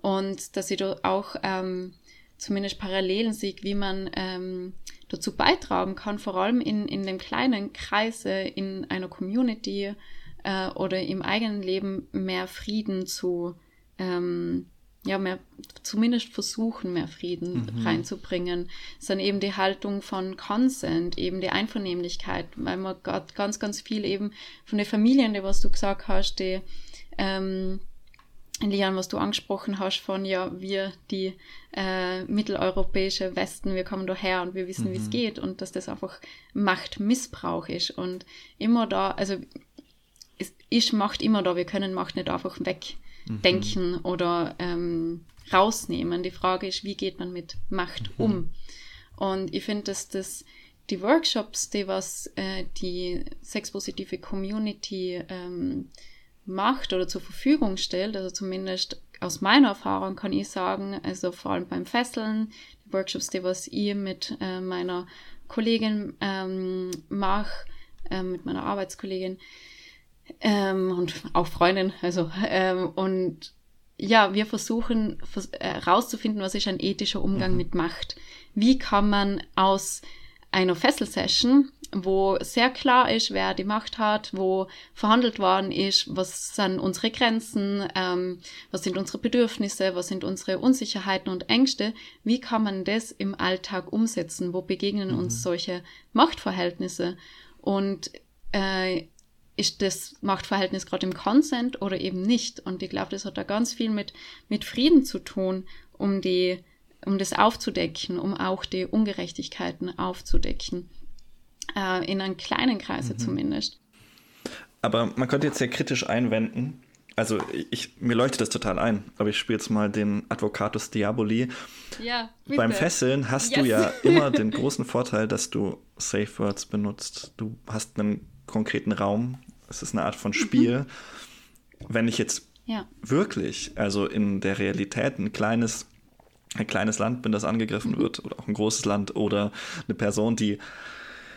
Und dass ich da auch ähm, zumindest Parallelen sehe, wie man ähm, dazu beitragen kann, vor allem in, in dem kleinen Kreise, in einer Community äh, oder im eigenen Leben mehr Frieden zu ähm, ja, mehr, zumindest versuchen, mehr Frieden mhm. reinzubringen, sondern eben die Haltung von Consent, eben die Einvernehmlichkeit, weil man ganz, ganz viel eben von den Familien, die was du gesagt hast, die, ähm, Lian, was du angesprochen hast von, ja, wir, die äh, mitteleuropäische Westen, wir kommen daher und wir wissen, mhm. wie es geht und dass das einfach Machtmissbrauch ist und immer da, also es ist Macht immer da, wir können Macht nicht einfach wegdenken mhm. oder ähm, rausnehmen. Die Frage ist, wie geht man mit Macht mhm. um? Und ich finde, dass das die Workshops, die was äh, die sexpositive Community ähm, macht oder zur Verfügung stellt, also zumindest aus meiner Erfahrung kann ich sagen, also vor allem beim Fesseln, die Workshops, die was ich mit äh, meiner Kollegin ähm, mache, äh, mit meiner Arbeitskollegin ähm, und auch Freundin, also ähm, und ja, wir versuchen herauszufinden, äh, was ist ein ethischer Umgang mhm. mit Macht. Wie kann man aus einer Fesselsession wo sehr klar ist, wer die Macht hat, wo verhandelt worden ist, was sind unsere Grenzen, ähm, was sind unsere Bedürfnisse, was sind unsere Unsicherheiten und Ängste, wie kann man das im Alltag umsetzen, wo begegnen mhm. uns solche Machtverhältnisse und äh, ist das Machtverhältnis gerade im Consent oder eben nicht? Und ich glaube, das hat da ganz viel mit, mit Frieden zu tun, um die, um das aufzudecken, um auch die Ungerechtigkeiten aufzudecken äh, in einem kleinen Kreise mhm. zumindest. Aber man könnte jetzt sehr kritisch einwenden, also ich, mir leuchtet das total ein, aber ich spiele jetzt mal den Advocatus Diaboli. Ja, bitte. Beim Fesseln hast yes. du ja immer den großen Vorteil, dass du Safe Words benutzt. Du hast einen konkreten Raum. Es ist eine Art von Spiel. Mhm. Wenn ich jetzt ja. wirklich, also in der Realität, ein kleines, ein kleines Land bin, das angegriffen mhm. wird, oder auch ein großes Land, oder eine Person, die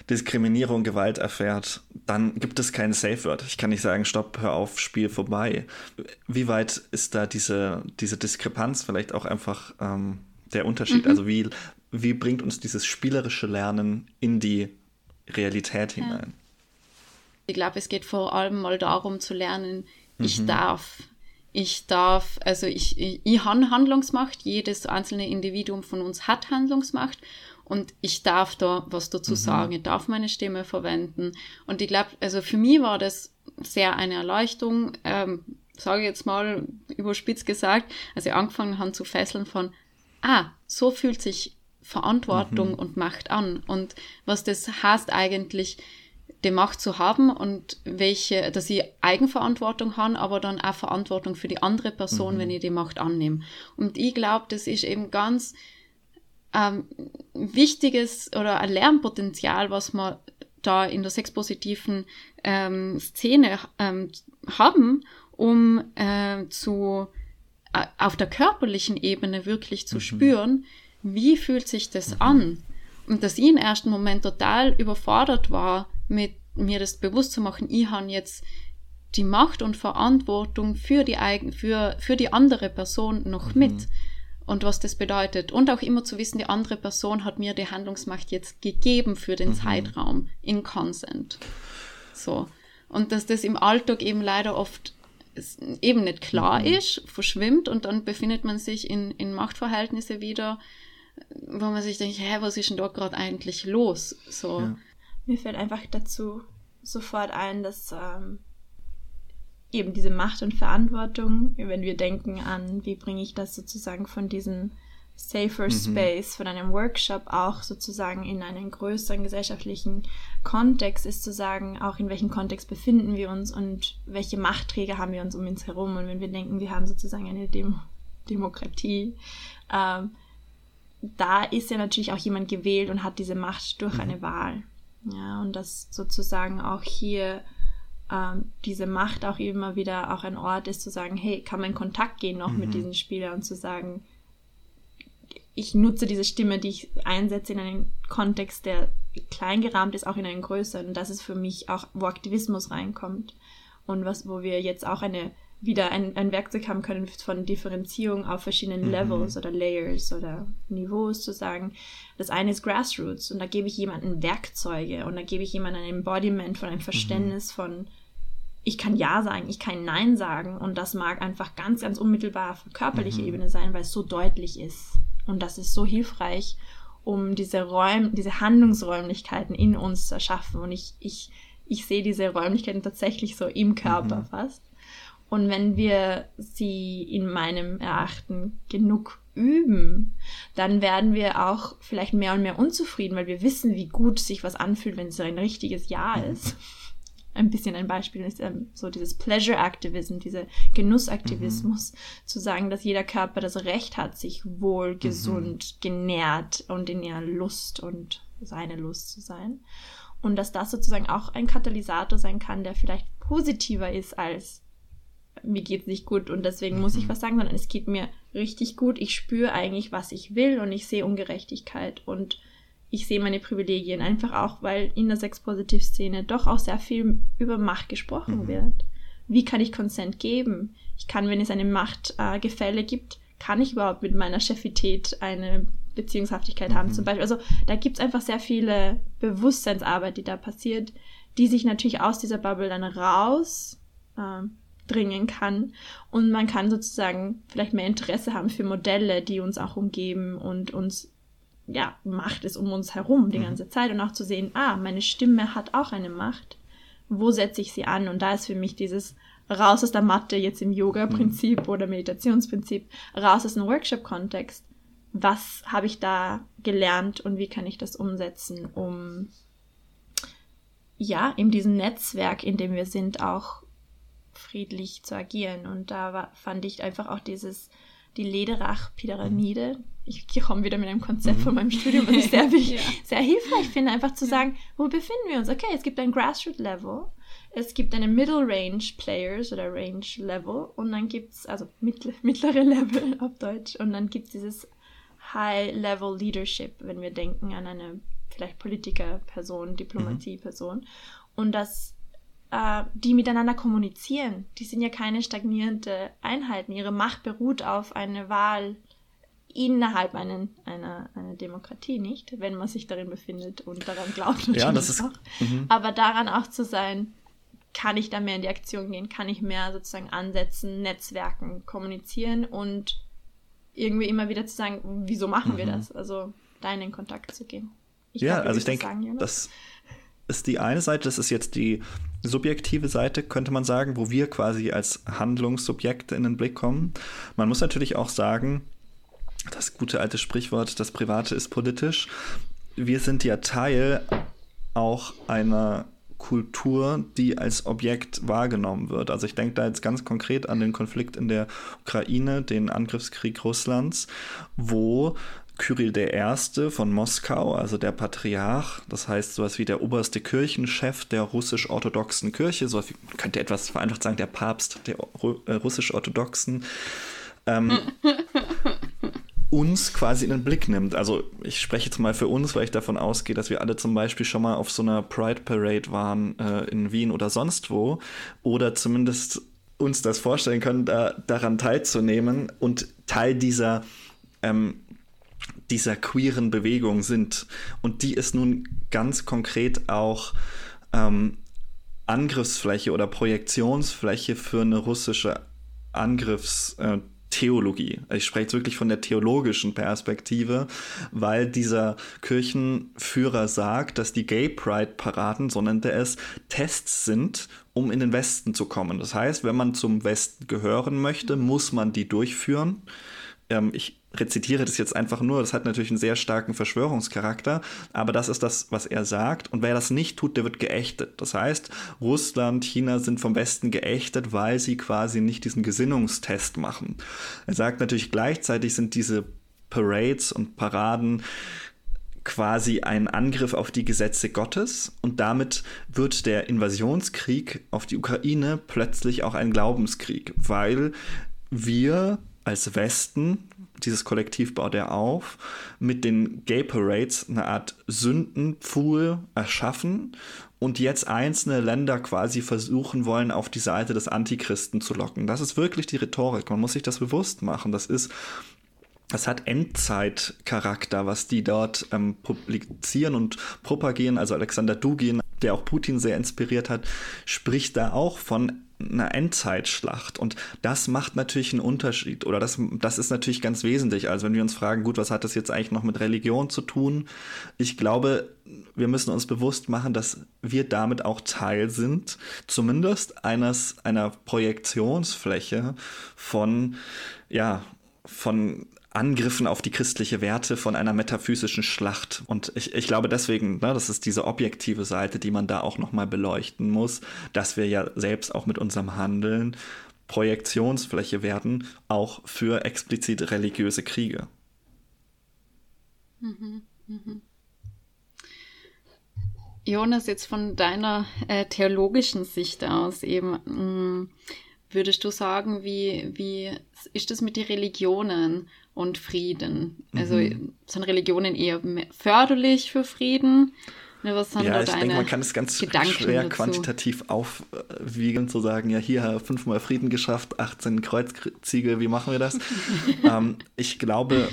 Diskriminierung, Gewalt erfährt, dann gibt es kein Safe Word. Ich kann nicht sagen, stopp, hör auf, Spiel vorbei. Wie weit ist da diese, diese Diskrepanz vielleicht auch einfach ähm, der Unterschied? Mhm. Also wie, wie bringt uns dieses spielerische Lernen in die Realität ja. hinein? Ich glaube, es geht vor allem mal darum zu lernen, ich mhm. darf. Ich darf, also ich, ich, ich habe Handlungsmacht, jedes einzelne Individuum von uns hat Handlungsmacht und ich darf da was dazu mhm. sagen, ich darf meine Stimme verwenden. Und ich glaube, also für mich war das sehr eine Erleuchtung, ähm, sage ich jetzt mal überspitzt gesagt, als ich angefangen habe zu fesseln von, ah, so fühlt sich Verantwortung mhm. und Macht an. Und was das heißt eigentlich, die Macht zu haben und welche, dass ich Eigenverantwortung habe, aber dann auch Verantwortung für die andere Person, mhm. wenn ich die Macht annehme. Und ich glaube, das ist eben ganz ähm, wichtiges oder ein Lernpotenzial, was wir da in der sexpositiven ähm, Szene ähm, haben, um äh, zu äh, auf der körperlichen Ebene wirklich zu mhm. spüren, wie fühlt sich das mhm. an? Und dass ich im ersten Moment total überfordert war, mit mir das bewusst zu machen, ich habe jetzt die Macht und Verantwortung für die eigen, für, für die andere Person noch mhm. mit und was das bedeutet. Und auch immer zu wissen, die andere Person hat mir die Handlungsmacht jetzt gegeben für den mhm. Zeitraum in Consent. So. Und dass das im Alltag eben leider oft eben nicht klar mhm. ist, verschwimmt und dann befindet man sich in, in Machtverhältnisse wieder, wo man sich denkt, hä, was ist denn dort gerade eigentlich los? So. Ja. Mir fällt einfach dazu sofort ein, dass ähm, eben diese Macht und Verantwortung, wenn wir denken an, wie bringe ich das sozusagen von diesem safer mhm. Space, von einem Workshop auch sozusagen in einen größeren gesellschaftlichen Kontext, ist zu sagen, auch in welchem Kontext befinden wir uns und welche Machtträger haben wir uns um uns herum. Und wenn wir denken, wir haben sozusagen eine Dem Demokratie, ähm, da ist ja natürlich auch jemand gewählt und hat diese Macht durch mhm. eine Wahl. Ja, und das sozusagen auch hier ähm, diese Macht auch immer wieder auch ein Ort ist, zu sagen, hey, kann man in Kontakt gehen noch mhm. mit diesen Spielern und zu sagen, ich nutze diese Stimme, die ich einsetze in einen Kontext, der klein gerahmt ist, auch in einen größeren. Und das ist für mich auch, wo Aktivismus reinkommt. Und was, wo wir jetzt auch eine, wieder ein, ein Werkzeug haben können von Differenzierung auf verschiedenen mhm. Levels oder Layers oder Niveaus zu sagen. Das eine ist Grassroots und da gebe ich jemandem Werkzeuge und da gebe ich jemandem ein Embodiment von einem mhm. Verständnis mhm. von ich kann Ja sagen, ich kann Nein sagen und das mag einfach ganz, ganz unmittelbar auf körperlicher mhm. Ebene sein, weil es so deutlich ist. Und das ist so hilfreich, um diese Räum, diese Handlungsräumlichkeiten in uns zu erschaffen. Und ich, ich, ich sehe diese Räumlichkeiten tatsächlich so im Körper mhm. fast. Und wenn wir sie in meinem Erachten genug üben, dann werden wir auch vielleicht mehr und mehr unzufrieden, weil wir wissen, wie gut sich was anfühlt, wenn es ein richtiges Ja mhm. ist. Ein bisschen ein Beispiel ist ähm, so dieses Pleasure Activism, dieser Genussaktivismus, mhm. zu sagen, dass jeder Körper das Recht hat, sich wohl, mhm. gesund, genährt und in ihrer Lust und seine Lust zu sein. Und dass das sozusagen auch ein Katalysator sein kann, der vielleicht positiver ist als mir geht's nicht gut und deswegen mhm. muss ich mhm. was sagen, sondern es geht mir richtig gut. Ich spüre eigentlich, was ich will und ich sehe Ungerechtigkeit und ich sehe meine Privilegien. Einfach auch, weil in der Sex-Positiv-Szene doch auch sehr viel über Macht gesprochen mhm. wird. Wie kann ich Consent geben? Ich kann, wenn es eine Machtgefälle äh, gibt, kann ich überhaupt mit meiner Chefität eine Beziehungshaftigkeit mhm. haben zum Beispiel. Also da gibt's einfach sehr viele Bewusstseinsarbeit, die da passiert, die sich natürlich aus dieser Bubble dann raus äh, bringen kann. Und man kann sozusagen vielleicht mehr Interesse haben für Modelle, die uns auch umgeben und uns, ja, Macht ist um uns herum die mhm. ganze Zeit. Und auch zu sehen, ah, meine Stimme hat auch eine Macht. Wo setze ich sie an? Und da ist für mich dieses raus aus der Matte jetzt im Yoga-Prinzip mhm. oder Meditationsprinzip, raus aus dem Workshop-Kontext. Was habe ich da gelernt und wie kann ich das umsetzen, um ja, in diesem Netzwerk, in dem wir sind, auch friedlich zu agieren. Und da war, fand ich einfach auch dieses, die Lederach-Pyramide. Ich komme wieder mit einem Konzept mhm. von meinem Studium, was ich sehr, ja. sehr hilfreich finde, einfach zu sagen, wo befinden wir uns? Okay, es gibt ein Grassroot-Level, es gibt eine Middle Range Players oder Range Level und dann gibt es, also mittlere, mittlere Level auf Deutsch, und dann gibt es dieses High Level Leadership, wenn wir denken an eine vielleicht Politiker-Person, Diplomatie-Person. Mhm. Und das äh, die miteinander kommunizieren. Die sind ja keine stagnierende Einheiten. Ihre Macht beruht auf eine Wahl innerhalb einen, einer, einer Demokratie, nicht? Wenn man sich darin befindet und daran glaubt. Ja, das ist. Mhm. Aber daran auch zu sein, kann ich da mehr in die Aktion gehen? Kann ich mehr sozusagen ansetzen, Netzwerken, kommunizieren und irgendwie immer wieder zu sagen, wieso machen mhm. wir das? Also da in den Kontakt zu gehen. Ich ja, glaub, also ich denke, das ist die eine Seite, das ist jetzt die subjektive Seite, könnte man sagen, wo wir quasi als Handlungssubjekte in den Blick kommen. Man muss natürlich auch sagen, das gute alte Sprichwort, das Private ist politisch. Wir sind ja Teil auch einer Kultur, die als Objekt wahrgenommen wird. Also ich denke da jetzt ganz konkret an den Konflikt in der Ukraine, den Angriffskrieg Russlands, wo Kyrill I. von Moskau, also der Patriarch, das heißt sowas wie der oberste Kirchenchef der russisch-orthodoxen Kirche, so wie, man könnte etwas vereinfacht sagen, der Papst der äh, russisch-orthodoxen, ähm, uns quasi in den Blick nimmt. Also ich spreche jetzt mal für uns, weil ich davon ausgehe, dass wir alle zum Beispiel schon mal auf so einer Pride Parade waren äh, in Wien oder sonst wo oder zumindest uns das vorstellen können, da, daran teilzunehmen und Teil dieser ähm, dieser queeren Bewegung sind. Und die ist nun ganz konkret auch ähm, Angriffsfläche oder Projektionsfläche für eine russische Angriffstheologie. Ich spreche jetzt wirklich von der theologischen Perspektive, weil dieser Kirchenführer sagt, dass die Gay Pride Paraden, so nennt er es, Tests sind, um in den Westen zu kommen. Das heißt, wenn man zum Westen gehören möchte, muss man die durchführen. Ähm, ich rezitiere das jetzt einfach nur, das hat natürlich einen sehr starken Verschwörungscharakter, aber das ist das, was er sagt. Und wer das nicht tut, der wird geächtet. Das heißt, Russland, China sind vom Westen geächtet, weil sie quasi nicht diesen Gesinnungstest machen. Er sagt natürlich gleichzeitig sind diese Parades und Paraden quasi ein Angriff auf die Gesetze Gottes und damit wird der Invasionskrieg auf die Ukraine plötzlich auch ein Glaubenskrieg, weil wir als Westen, dieses Kollektiv baut er auf, mit den Gay Parades eine Art Sündenpfuhl erschaffen und jetzt einzelne Länder quasi versuchen wollen, auf die Seite des Antichristen zu locken. Das ist wirklich die Rhetorik. Man muss sich das bewusst machen. Das ist das hat Endzeitcharakter, was die dort ähm, publizieren und propagieren. Also Alexander Dugin, der auch Putin sehr inspiriert hat, spricht da auch von eine Endzeitschlacht. Und das macht natürlich einen Unterschied. Oder das, das ist natürlich ganz wesentlich. Also wenn wir uns fragen, gut, was hat das jetzt eigentlich noch mit Religion zu tun? Ich glaube, wir müssen uns bewusst machen, dass wir damit auch Teil sind, zumindest eines, einer Projektionsfläche von, ja, von Angriffen auf die christliche Werte von einer metaphysischen Schlacht. Und ich, ich glaube deswegen, ne, das ist diese objektive Seite, die man da auch nochmal beleuchten muss, dass wir ja selbst auch mit unserem Handeln Projektionsfläche werden, auch für explizit religiöse Kriege. Mhm, mhm. Jonas, jetzt von deiner äh, theologischen Sicht aus eben, mh, mm, würdest du sagen, wie, wie ist das mit den Religionen? Und Frieden. Also mhm. sind Religionen eher förderlich für Frieden? Ne, was sind ja, da ich denke, man kann es ganz Gedanken schwer dazu? quantitativ aufwiegen, zu sagen, ja, hier fünfmal Frieden geschafft, 18 Kreuzziegel, wie machen wir das? ähm, ich glaube,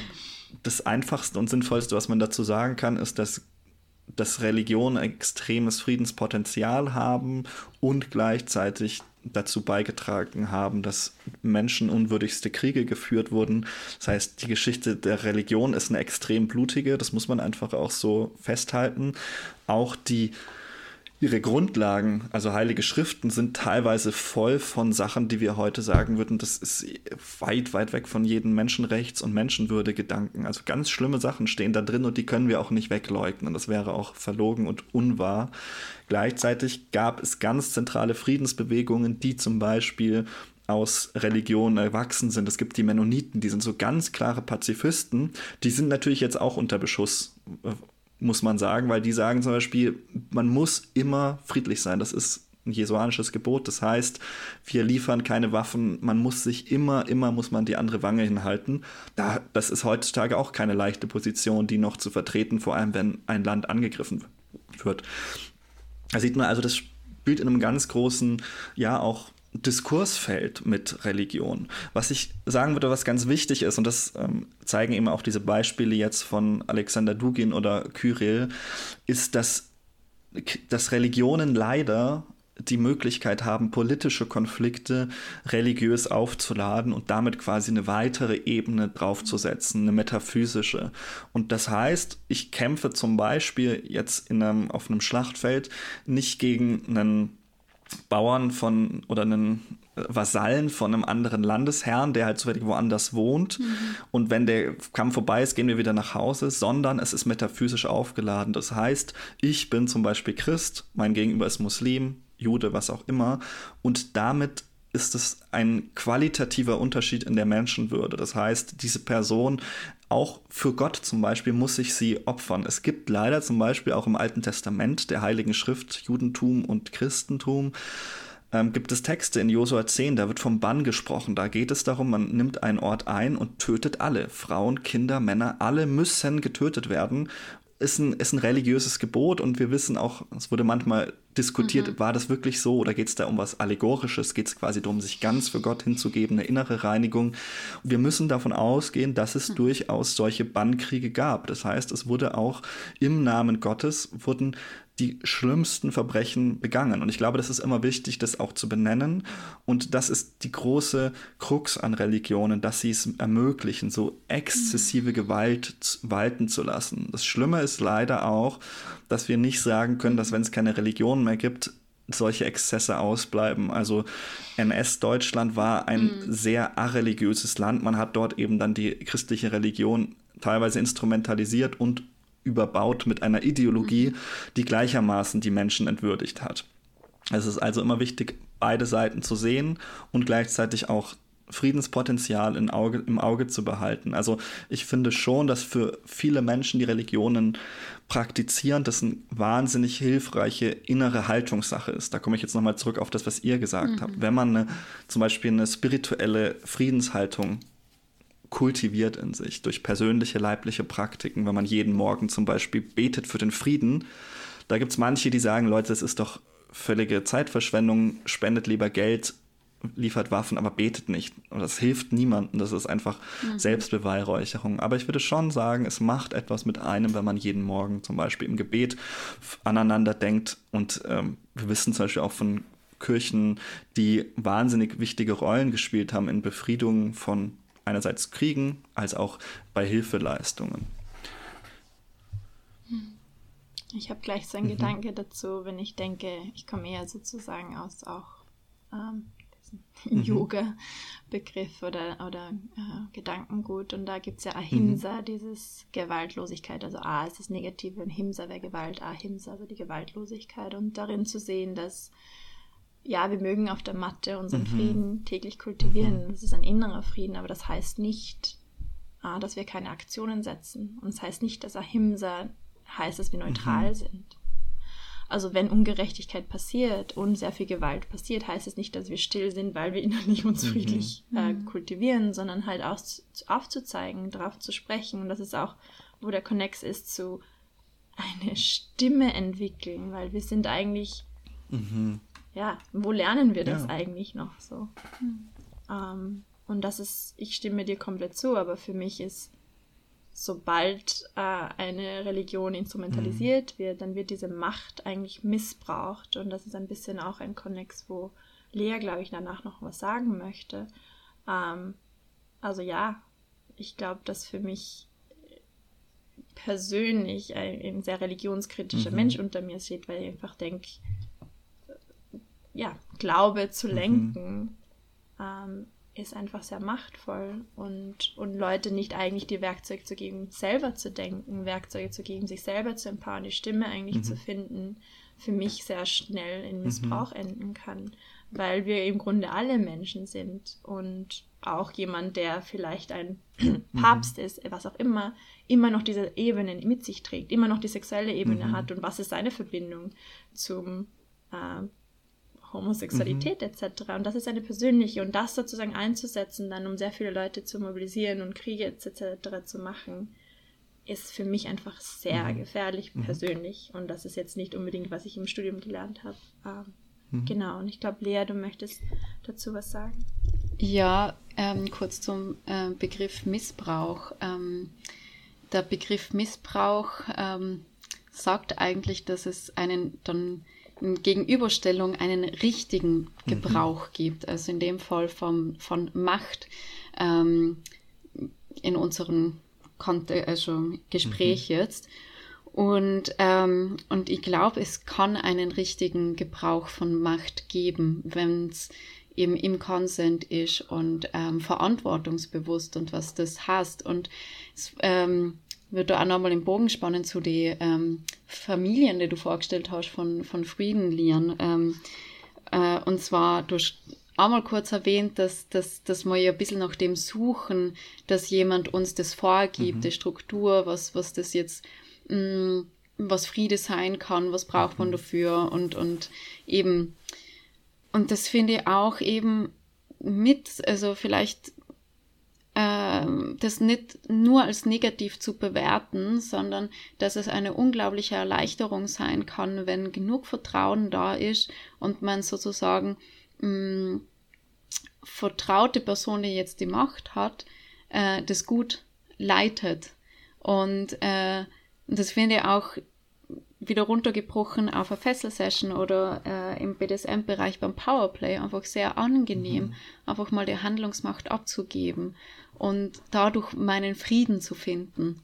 das Einfachste und Sinnvollste, was man dazu sagen kann, ist, dass dass Religionen extremes Friedenspotenzial haben und gleichzeitig dazu beigetragen haben, dass menschenunwürdigste Kriege geführt wurden. Das heißt, die Geschichte der Religion ist eine extrem blutige, das muss man einfach auch so festhalten. Auch die ihre Grundlagen, also heilige Schriften, sind teilweise voll von Sachen, die wir heute sagen würden, das ist weit, weit weg von jedem Menschenrechts- und Menschenwürde-Gedanken. Also ganz schlimme Sachen stehen da drin und die können wir auch nicht wegleugnen. Das wäre auch verlogen und unwahr. Gleichzeitig gab es ganz zentrale Friedensbewegungen, die zum Beispiel aus Religionen erwachsen sind. Es gibt die Mennoniten, die sind so ganz klare Pazifisten. Die sind natürlich jetzt auch unter Beschuss muss man sagen, weil die sagen zum Beispiel, man muss immer friedlich sein. Das ist ein jesuanisches Gebot. Das heißt, wir liefern keine Waffen. Man muss sich immer, immer muss man die andere Wange hinhalten. Da, das ist heutzutage auch keine leichte Position, die noch zu vertreten, vor allem wenn ein Land angegriffen wird. Da sieht man also, das spielt in einem ganz großen, ja, auch Diskursfeld mit Religion. Was ich sagen würde, was ganz wichtig ist, und das ähm, zeigen eben auch diese Beispiele jetzt von Alexander Dugin oder Kyrill, ist, dass, dass Religionen leider die Möglichkeit haben, politische Konflikte religiös aufzuladen und damit quasi eine weitere Ebene draufzusetzen, eine metaphysische. Und das heißt, ich kämpfe zum Beispiel jetzt in einem, auf einem Schlachtfeld nicht gegen einen Bauern von oder einen Vasallen von einem anderen Landesherrn, der halt zufällig woanders wohnt. Mhm. Und wenn der Kampf vorbei ist, gehen wir wieder nach Hause, sondern es ist metaphysisch aufgeladen. Das heißt, ich bin zum Beispiel Christ, mein Gegenüber ist Muslim, Jude, was auch immer. Und damit ist es ein qualitativer Unterschied in der Menschenwürde. Das heißt, diese Person auch für Gott zum Beispiel muss sich sie opfern. Es gibt leider zum Beispiel auch im Alten Testament der Heiligen Schrift, Judentum und Christentum, ähm, gibt es Texte in Josua 10, da wird vom Bann gesprochen. Da geht es darum, man nimmt einen Ort ein und tötet alle. Frauen, Kinder, Männer, alle müssen getötet werden ist ein, ist ein religiöses Gebot und wir wissen auch, es wurde manchmal diskutiert, mhm. war das wirklich so oder geht es da um was Allegorisches? Geht es quasi darum, sich ganz für Gott hinzugeben, eine innere Reinigung? Wir müssen davon ausgehen, dass es mhm. durchaus solche Bannkriege gab. Das heißt, es wurde auch im Namen Gottes, wurden die schlimmsten Verbrechen begangen. Und ich glaube, das ist immer wichtig, das auch zu benennen. Und das ist die große Krux an Religionen, dass sie es ermöglichen, so exzessive Gewalt walten zu lassen. Das Schlimme ist leider auch, dass wir nicht sagen können, dass wenn es keine Religion mehr gibt, solche Exzesse ausbleiben. Also NS-Deutschland war ein mhm. sehr areligiöses Land. Man hat dort eben dann die christliche Religion teilweise instrumentalisiert und überbaut mit einer Ideologie, die gleichermaßen die Menschen entwürdigt hat. Es ist also immer wichtig, beide Seiten zu sehen und gleichzeitig auch Friedenspotenzial im Auge, im Auge zu behalten. Also ich finde schon, dass für viele Menschen, die Religionen praktizieren, das eine wahnsinnig hilfreiche innere Haltungssache ist. Da komme ich jetzt nochmal zurück auf das, was ihr gesagt mhm. habt. Wenn man eine, zum Beispiel eine spirituelle Friedenshaltung kultiviert in sich durch persönliche leibliche Praktiken, wenn man jeden Morgen zum Beispiel betet für den Frieden. Da gibt es manche, die sagen, Leute, das ist doch völlige Zeitverschwendung, spendet lieber Geld, liefert Waffen, aber betet nicht. Und das hilft niemandem, das ist einfach mhm. Selbstbeweihräucherung. Aber ich würde schon sagen, es macht etwas mit einem, wenn man jeden Morgen zum Beispiel im Gebet aneinander denkt. Und ähm, wir wissen zum Beispiel auch von Kirchen, die wahnsinnig wichtige Rollen gespielt haben in Befriedung von einerseits Kriegen als auch bei Hilfeleistungen. Ich habe gleich so einen mhm. Gedanke dazu, wenn ich denke, ich komme eher sozusagen aus auch ähm, mhm. Yoga-Begriff oder, oder äh, Gedankengut. Und da gibt es ja Ahimsa, mhm. dieses Gewaltlosigkeit. Also A ist das Negative und Himsa wäre Gewalt, Ahimsa, also die Gewaltlosigkeit. Und darin zu sehen, dass ja, wir mögen auf der Matte unseren mhm. Frieden täglich kultivieren. Mhm. Das ist ein innerer Frieden, aber das heißt nicht, ah, dass wir keine Aktionen setzen. Und es das heißt nicht, dass Ahimsa heißt, dass wir neutral mhm. sind. Also wenn Ungerechtigkeit passiert und sehr viel Gewalt passiert, heißt es nicht, dass wir still sind, weil wir innerlich uns mhm. friedlich äh, mhm. kultivieren, sondern halt auch aufzuzeigen, darauf zu sprechen. Und das ist auch, wo der Connex ist, zu eine Stimme entwickeln, weil wir sind eigentlich, mhm. Ja, wo lernen wir das ja. eigentlich noch so? Mhm. Ähm, und das ist, ich stimme dir komplett zu, aber für mich ist sobald äh, eine Religion instrumentalisiert mhm. wird, dann wird diese Macht eigentlich missbraucht. Und das ist ein bisschen auch ein Konnex, wo Lea, glaube ich, danach noch was sagen möchte. Ähm, also ja, ich glaube, dass für mich persönlich ein, ein sehr religionskritischer mhm. Mensch unter mir steht, weil ich einfach denke, ja, Glaube zu mhm. lenken mhm. ähm, ist einfach sehr machtvoll und, und Leute nicht eigentlich die Werkzeuge zu geben, selber zu denken, Werkzeuge zu geben, sich selber zu empowern, die Stimme eigentlich mhm. zu finden, für mich sehr schnell in Missbrauch mhm. enden kann, weil wir im Grunde alle Menschen sind und auch jemand, der vielleicht ein mhm. Papst ist, was auch immer, immer noch diese Ebene mit sich trägt, immer noch die sexuelle Ebene mhm. hat und was ist seine Verbindung zum äh, Homosexualität mhm. etc. Und das ist eine persönliche und das sozusagen einzusetzen, dann um sehr viele Leute zu mobilisieren und Kriege etc. zu machen, ist für mich einfach sehr mhm. gefährlich mhm. persönlich. Und das ist jetzt nicht unbedingt, was ich im Studium gelernt habe. Ähm, mhm. Genau, und ich glaube, Lea, du möchtest dazu was sagen. Ja, ähm, kurz zum äh, Begriff Missbrauch. Ähm, der Begriff Missbrauch ähm, sagt eigentlich, dass es einen dann Gegenüberstellung einen richtigen mhm. Gebrauch mhm. gibt, also in dem Fall vom, von Macht ähm, in unserem Konte also Gespräch mhm. jetzt. Und, ähm, und ich glaube, es kann einen richtigen Gebrauch von Macht geben, wenn es eben im Konsent ist und ähm, verantwortungsbewusst und was das heißt. Und es, ähm, würde auch nochmal den Bogen spannen zu den ähm, Familien, die du vorgestellt hast von, von Friedenlieren. Ähm, äh, und zwar, du hast einmal kurz erwähnt, dass, dass, dass wir ja ein bisschen nach dem suchen, dass jemand uns das vorgibt, mhm. die Struktur, was, was das jetzt, mh, mm, was Friede sein kann, was braucht man mhm. dafür und, und eben, und das finde ich auch eben mit, also vielleicht das nicht nur als negativ zu bewerten, sondern dass es eine unglaubliche Erleichterung sein kann, wenn genug Vertrauen da ist und man sozusagen mh, mm, vertraute Person, die jetzt die Macht hat, äh, das gut leitet. Und äh, das finde ich auch wieder runtergebrochen auf eine Fesselsession oder äh, im BDSM-Bereich beim Powerplay einfach sehr angenehm, mhm. einfach mal die Handlungsmacht abzugeben und dadurch meinen Frieden zu finden.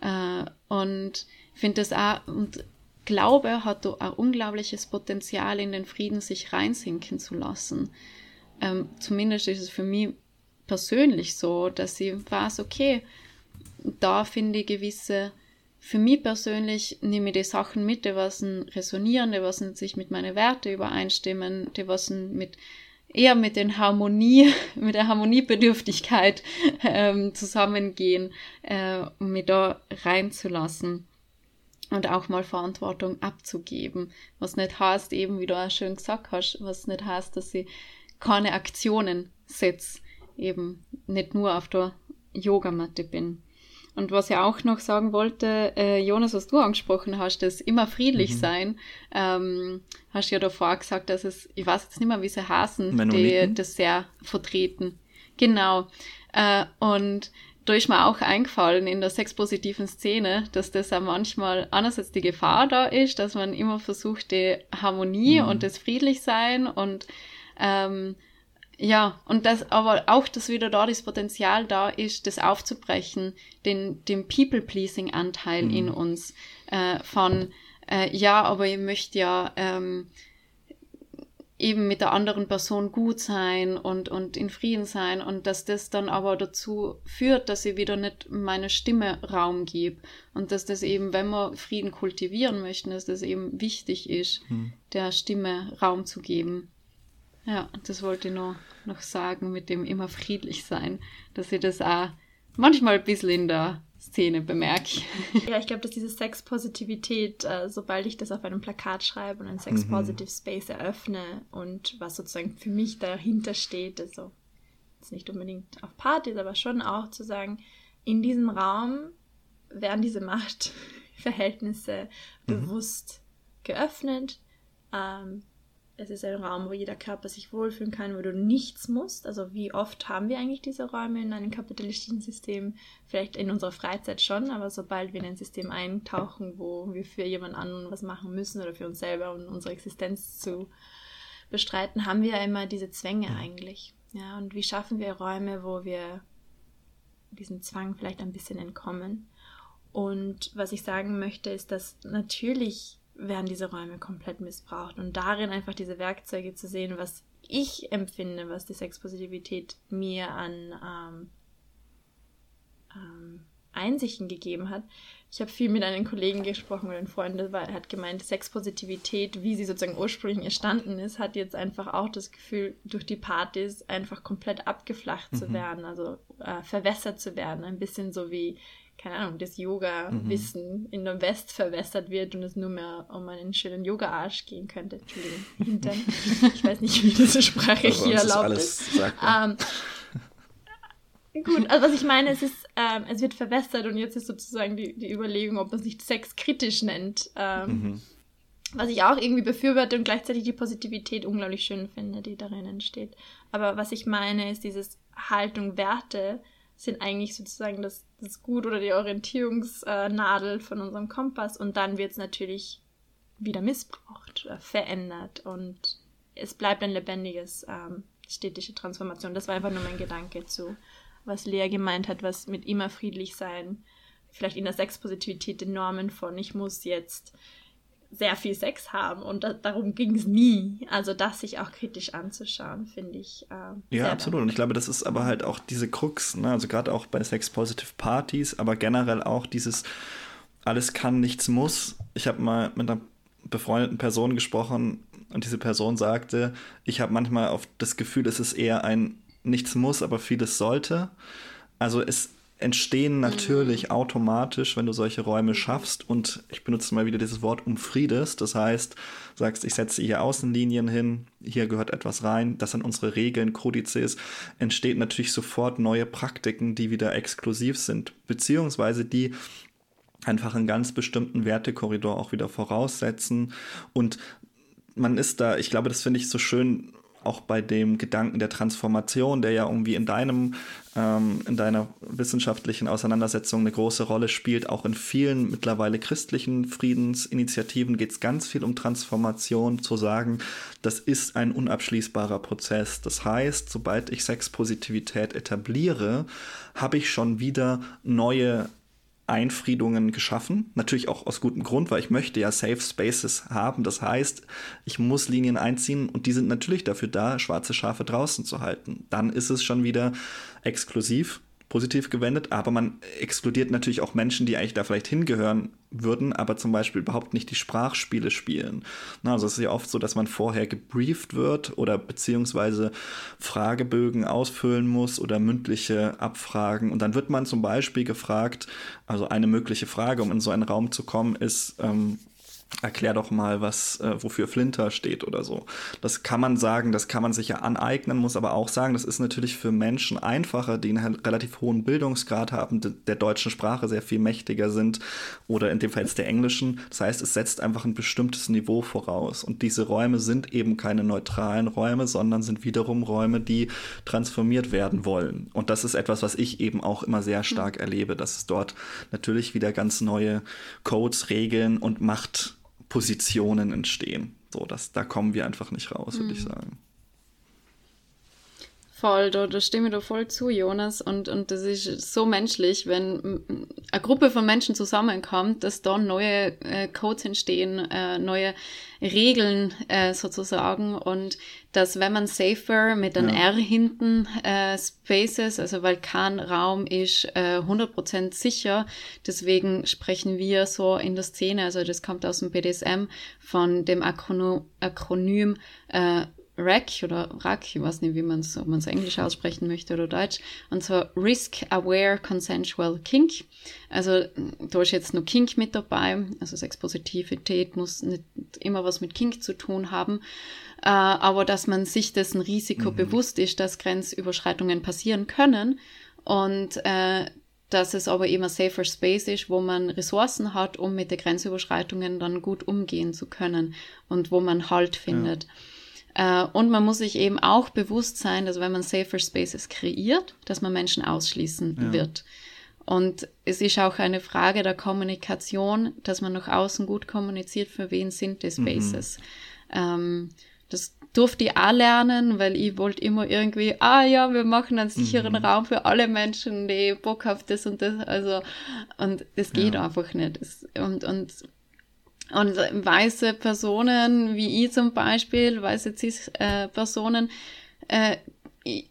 Äh, und ich finde das auch, und Glaube hat da ein unglaubliches Potenzial, in den Frieden sich reinsinken zu lassen. Ähm, zumindest ist es für mich persönlich so, dass ich weiß, okay, da finde ich gewisse, für mich persönlich nehme ich die Sachen mit, die was resonieren, die was sich mit meinen Werten übereinstimmen, die was mit eher mit den Harmonie, mit der Harmoniebedürftigkeit ähm, zusammengehen, äh, um mich da reinzulassen und auch mal Verantwortung abzugeben. Was nicht heißt, eben wie du auch schön gesagt hast, was nicht heißt, dass ich keine Aktionen setze, eben nicht nur auf der Yogamatte bin. Und was ich auch noch sagen wollte, äh, Jonas, was du angesprochen hast, das immer friedlich mhm. sein, ähm, hast ja davor gesagt, dass es, ich weiß jetzt nicht mehr, wie sie heißen, die das sehr vertreten. Genau. Äh, und da ist mir auch eingefallen in der sexpositiven Szene, dass das auch manchmal einerseits die Gefahr da ist, dass man immer versucht, die Harmonie mhm. und das Friedlichsein und ähm, ja, und das, aber auch, dass wieder da das Potenzial da ist, das aufzubrechen, den, den People-Pleasing-Anteil mhm. in uns äh, von, äh, ja, aber ich möchte ja ähm, eben mit der anderen Person gut sein und, und in Frieden sein und dass das dann aber dazu führt, dass ich wieder nicht meine Stimme Raum gebe und dass das eben, wenn wir Frieden kultivieren möchten, dass das eben wichtig ist, hm. der Stimme Raum zu geben. Ja, das wollte ich noch, noch sagen mit dem immer friedlich sein, dass ich das auch manchmal ein bisschen in der Szene bemerke. Ja, ich glaube, dass diese Sex-Positivität, äh, sobald ich das auf einem Plakat schreibe und einen Sex-Positive Space eröffne und was sozusagen für mich dahinter steht, also jetzt nicht unbedingt auf Partys, aber schon auch zu sagen, in diesem Raum werden diese Machtverhältnisse mhm. bewusst geöffnet. Ähm, es ist ein Raum, wo jeder Körper sich wohlfühlen kann, wo du nichts musst. Also wie oft haben wir eigentlich diese Räume in einem kapitalistischen System? Vielleicht in unserer Freizeit schon, aber sobald wir in ein System eintauchen, wo wir für jemand anderen was machen müssen oder für uns selber, um unsere Existenz zu bestreiten, haben wir ja immer diese Zwänge eigentlich. Ja, und wie schaffen wir Räume, wo wir diesem Zwang vielleicht ein bisschen entkommen? Und was ich sagen möchte, ist, dass natürlich werden diese Räume komplett missbraucht. Und darin einfach diese Werkzeuge zu sehen, was ich empfinde, was die Sexpositivität mir an ähm, ähm, Einsichten gegeben hat. Ich habe viel mit einem Kollegen gesprochen oder einem Freund, der hat gemeint, Sexpositivität, wie sie sozusagen ursprünglich entstanden ist, hat jetzt einfach auch das Gefühl, durch die Partys einfach komplett abgeflacht mhm. zu werden, also äh, verwässert zu werden. Ein bisschen so wie keine Ahnung, das Yoga-Wissen mhm. in der West verwässert wird und es nur mehr um einen schönen Yoga-Arsch gehen könnte. Entschuldigung, Hintern. ich weiß nicht, wie diese Sprache hier erlaubt ist. ist. Ähm, gut, also was ich meine, es ist, ähm, es wird verwässert und jetzt ist sozusagen die, die Überlegung, ob man es nicht sexkritisch nennt. Ähm, mhm. Was ich auch irgendwie befürworte und gleichzeitig die Positivität unglaublich schön finde, die darin entsteht. Aber was ich meine, ist dieses Haltung, Werte, sind eigentlich sozusagen das, das Gut oder die Orientierungsnadel von unserem Kompass und dann wird es natürlich wieder missbraucht, verändert und es bleibt ein lebendiges ähm, städtische Transformation. Das war einfach nur mein Gedanke zu, was Lea gemeint hat, was mit immer friedlich sein, vielleicht in der Sexpositivität den Normen von ich muss jetzt sehr viel Sex haben und da, darum ging es nie. Also das sich auch kritisch anzuschauen, finde ich. Äh, ja, absolut. Und ich glaube, das ist aber halt auch diese Krux, ne? also gerade auch bei Sex-Positive Partys, aber generell auch dieses alles kann, nichts muss. Ich habe mal mit einer befreundeten Person gesprochen und diese Person sagte, ich habe manchmal auf das Gefühl, es ist eher ein nichts muss, aber vieles sollte. Also es entstehen natürlich automatisch, wenn du solche Räume schaffst und ich benutze mal wieder dieses Wort umfriedest. Das heißt, sagst, ich setze hier Außenlinien hin, hier gehört etwas rein, das sind unsere Regeln, Kodizes, entsteht natürlich sofort neue Praktiken, die wieder exklusiv sind, beziehungsweise die einfach einen ganz bestimmten Wertekorridor auch wieder voraussetzen und man ist da, ich glaube, das finde ich so schön auch bei dem Gedanken der Transformation, der ja irgendwie in deinem, ähm, in deiner wissenschaftlichen Auseinandersetzung eine große Rolle spielt, auch in vielen mittlerweile christlichen Friedensinitiativen geht es ganz viel um Transformation, zu sagen, das ist ein unabschließbarer Prozess. Das heißt, sobald ich Sexpositivität etabliere, habe ich schon wieder neue Einfriedungen geschaffen. Natürlich auch aus gutem Grund, weil ich möchte ja Safe Spaces haben. Das heißt, ich muss Linien einziehen und die sind natürlich dafür da, schwarze Schafe draußen zu halten. Dann ist es schon wieder exklusiv positiv gewendet, aber man exkludiert natürlich auch Menschen, die eigentlich da vielleicht hingehören würden, aber zum Beispiel überhaupt nicht die Sprachspiele spielen. Also es ist ja oft so, dass man vorher gebrieft wird oder beziehungsweise Fragebögen ausfüllen muss oder mündliche Abfragen und dann wird man zum Beispiel gefragt, also eine mögliche Frage, um in so einen Raum zu kommen, ist, ähm, erklär doch mal, was, äh, wofür Flinter steht oder so. Das kann man sagen, das kann man sich ja aneignen, muss aber auch sagen, das ist natürlich für Menschen einfacher, die einen relativ hohen Bildungsgrad haben, der deutschen Sprache sehr viel mächtiger sind oder in dem Fall jetzt der englischen. Das heißt, es setzt einfach ein bestimmtes Niveau voraus. Und diese Räume sind eben keine neutralen Räume, sondern sind wiederum Räume, die transformiert werden wollen. Und das ist etwas, was ich eben auch immer sehr stark erlebe, dass es dort natürlich wieder ganz neue Codes, Regeln und Macht Positionen entstehen. So, das, da kommen wir einfach nicht raus, würde mhm. ich sagen. Voll, da, da stimme ich da voll zu, Jonas. Und, und das ist so menschlich, wenn eine Gruppe von Menschen zusammenkommt, dass da neue äh, Codes entstehen, äh, neue Regeln äh, sozusagen. Und dass, wenn man safer mit einem ja. R hinten äh, Spaces, also weil kein Raum ist äh, 100% sicher, deswegen sprechen wir so in der Szene, also das kommt aus dem BDSM, von dem Akronym, Akronym äh, RAC oder RAC, ich weiß nicht, wie man es, ob man es Englisch aussprechen möchte oder Deutsch, und zwar Risk Aware Consensual Kink. Also da ist jetzt nur Kink mit dabei, also Sexpositivität muss nicht immer was mit Kink zu tun haben, äh, aber dass man sich dessen Risiko mhm. bewusst ist, dass Grenzüberschreitungen passieren können und äh, dass es aber immer safer Space ist, wo man Ressourcen hat, um mit den Grenzüberschreitungen dann gut umgehen zu können und wo man Halt findet. Ja. Äh, und man muss sich eben auch bewusst sein, dass wenn man Safer Spaces kreiert, dass man Menschen ausschließen ja. wird. Und es ist auch eine Frage der Kommunikation, dass man nach außen gut kommuniziert, für wen sind die Spaces. Mhm. Ähm, das durfte ich auch lernen, weil ich wollte immer irgendwie, ah ja, wir machen einen sicheren mhm. Raum für alle Menschen, die Bock auf das und das. Also, und das geht ja. einfach nicht. Es, und, und und weiße Personen, wie ich zum Beispiel, weiße Cis-Personen, äh, äh, ich,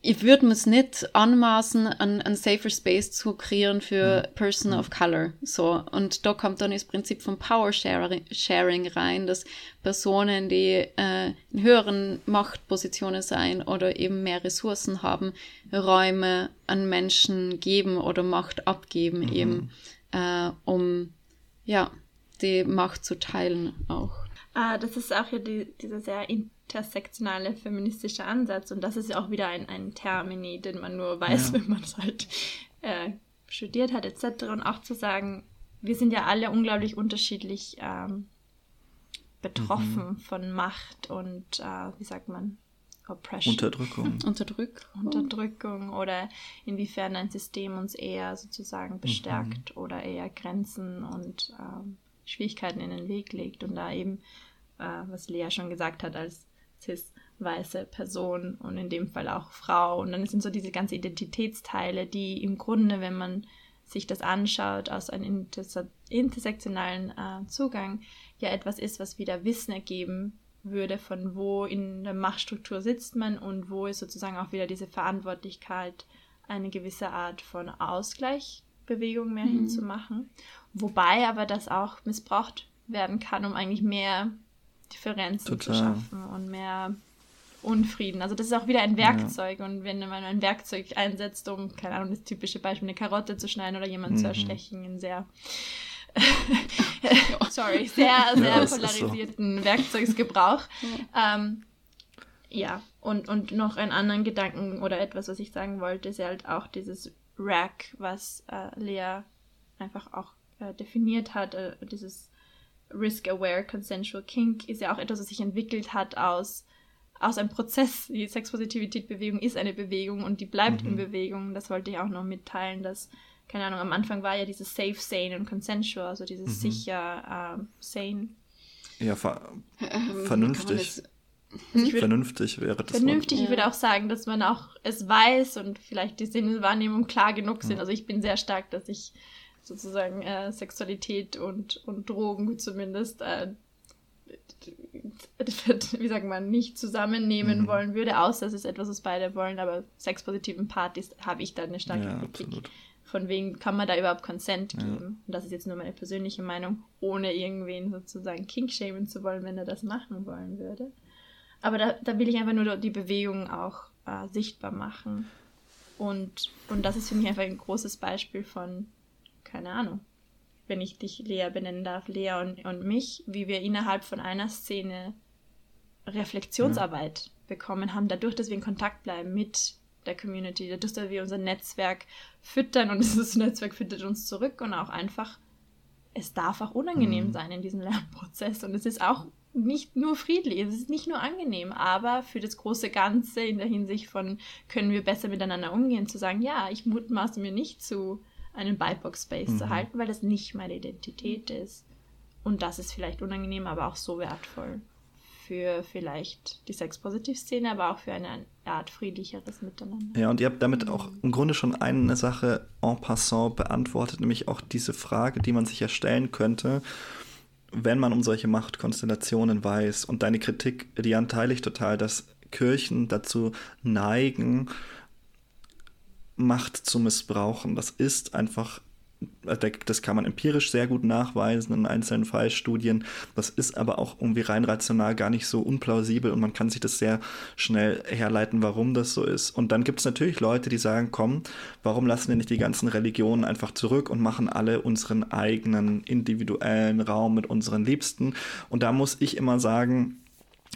ich würde mir es nicht anmaßen, einen, einen safer Space zu kreieren für. Person of Color. So. Und da kommt dann das Prinzip von Power Sharing rein, dass Personen, die äh, in höheren Machtpositionen sein oder eben mehr Ressourcen haben, Räume an Menschen geben oder Macht abgeben, mhm. eben, äh, um, ja, die Macht zu teilen auch. Ah, das ist auch ja die, dieser sehr intersektionale feministische Ansatz und das ist ja auch wieder ein, ein Termini, den man nur weiß, ja. wenn man es halt äh, studiert hat etc. Und auch zu sagen, wir sind ja alle unglaublich unterschiedlich ähm, betroffen mhm. von Macht und äh, wie sagt man Oppression. Unterdrückung. Unterdrückung. Unterdrückung oder inwiefern ein System uns eher sozusagen bestärkt mhm. oder eher Grenzen und ähm, Schwierigkeiten in den Weg legt und da eben, äh, was Lea schon gesagt hat, als cis weiße Person und in dem Fall auch Frau. Und dann sind so diese ganzen Identitätsteile, die im Grunde, wenn man sich das anschaut, aus einem intersektionalen äh, Zugang, ja etwas ist, was wieder Wissen ergeben würde, von wo in der Machtstruktur sitzt man und wo ist sozusagen auch wieder diese Verantwortlichkeit, eine gewisse Art von Ausgleichbewegung mehr mhm. hinzumachen. Wobei aber das auch missbraucht werden kann, um eigentlich mehr Differenzen Total. zu schaffen und mehr Unfrieden. Also das ist auch wieder ein Werkzeug. Ja. Und wenn man ein Werkzeug einsetzt, um, keine Ahnung, das typische Beispiel, eine Karotte zu schneiden oder jemanden mhm. zu erstechen, in sehr sorry, sehr, sehr ja, polarisierten so. Werkzeugsgebrauch. Ja. Ähm, ja, und, und noch einen anderen Gedanken oder etwas, was ich sagen wollte, ist halt auch dieses Rack, was äh, Lea einfach auch äh, definiert hat, äh, dieses Risk-Aware Consensual Kink, ist ja auch etwas, was sich entwickelt hat aus, aus einem Prozess. Die Sexpositivität-Bewegung ist eine Bewegung und die bleibt mhm. in Bewegung. Das wollte ich auch noch mitteilen, dass, keine Ahnung, am Anfang war ja dieses Safe, Sane und Consensual, also dieses mhm. sicher, äh, sane. Ja, ver ähm, vernünftig. Hm? Vernünftig wäre das. Vernünftig, Wort. ich würde auch sagen, dass man auch es weiß und vielleicht die Sinneswahrnehmung klar genug sind. Also ich bin sehr stark, dass ich sozusagen äh, Sexualität und, und Drogen zumindest, äh, wie sagt man, nicht zusammennehmen mhm. wollen würde, außer es ist etwas, was beide wollen, aber sexpositiven Partys habe ich da eine starke ja, Kritik. Absolut. Von wegen kann man da überhaupt Consent geben? Ja. Und das ist jetzt nur meine persönliche Meinung, ohne irgendwen sozusagen kinkshamen zu wollen, wenn er das machen wollen würde. Aber da, da will ich einfach nur die Bewegung auch äh, sichtbar machen. Und, und das ist für mich einfach ein großes Beispiel von keine Ahnung, wenn ich dich Lea benennen darf, Lea und, und mich, wie wir innerhalb von einer Szene Reflexionsarbeit ja. bekommen haben, dadurch, dass wir in Kontakt bleiben mit der Community, dadurch, dass wir unser Netzwerk füttern und dieses Netzwerk füttert uns zurück und auch einfach, es darf auch unangenehm mhm. sein in diesem Lernprozess und es ist auch nicht nur friedlich, es ist nicht nur angenehm, aber für das große Ganze in der Hinsicht von, können wir besser miteinander umgehen, zu sagen, ja, ich mutmaße mir nicht zu, einen BIPOC-Space mhm. zu halten, weil das nicht meine Identität ist. Und das ist vielleicht unangenehm, aber auch so wertvoll für vielleicht die Sex-Positiv-Szene, aber auch für eine Art friedlicheres Miteinander. Ja, und ihr habt damit auch im Grunde schon eine Sache en passant beantwortet, nämlich auch diese Frage, die man sich ja stellen könnte, wenn man um solche Machtkonstellationen weiß. Und deine Kritik, die teile ich total, dass Kirchen dazu neigen, Macht zu missbrauchen. Das ist einfach das kann man empirisch sehr gut nachweisen in einzelnen Fallstudien. Das ist aber auch irgendwie rein rational gar nicht so unplausibel und man kann sich das sehr schnell herleiten, warum das so ist. Und dann gibt es natürlich Leute, die sagen, komm, warum lassen wir nicht die ganzen Religionen einfach zurück und machen alle unseren eigenen individuellen Raum mit unseren Liebsten? Und da muss ich immer sagen,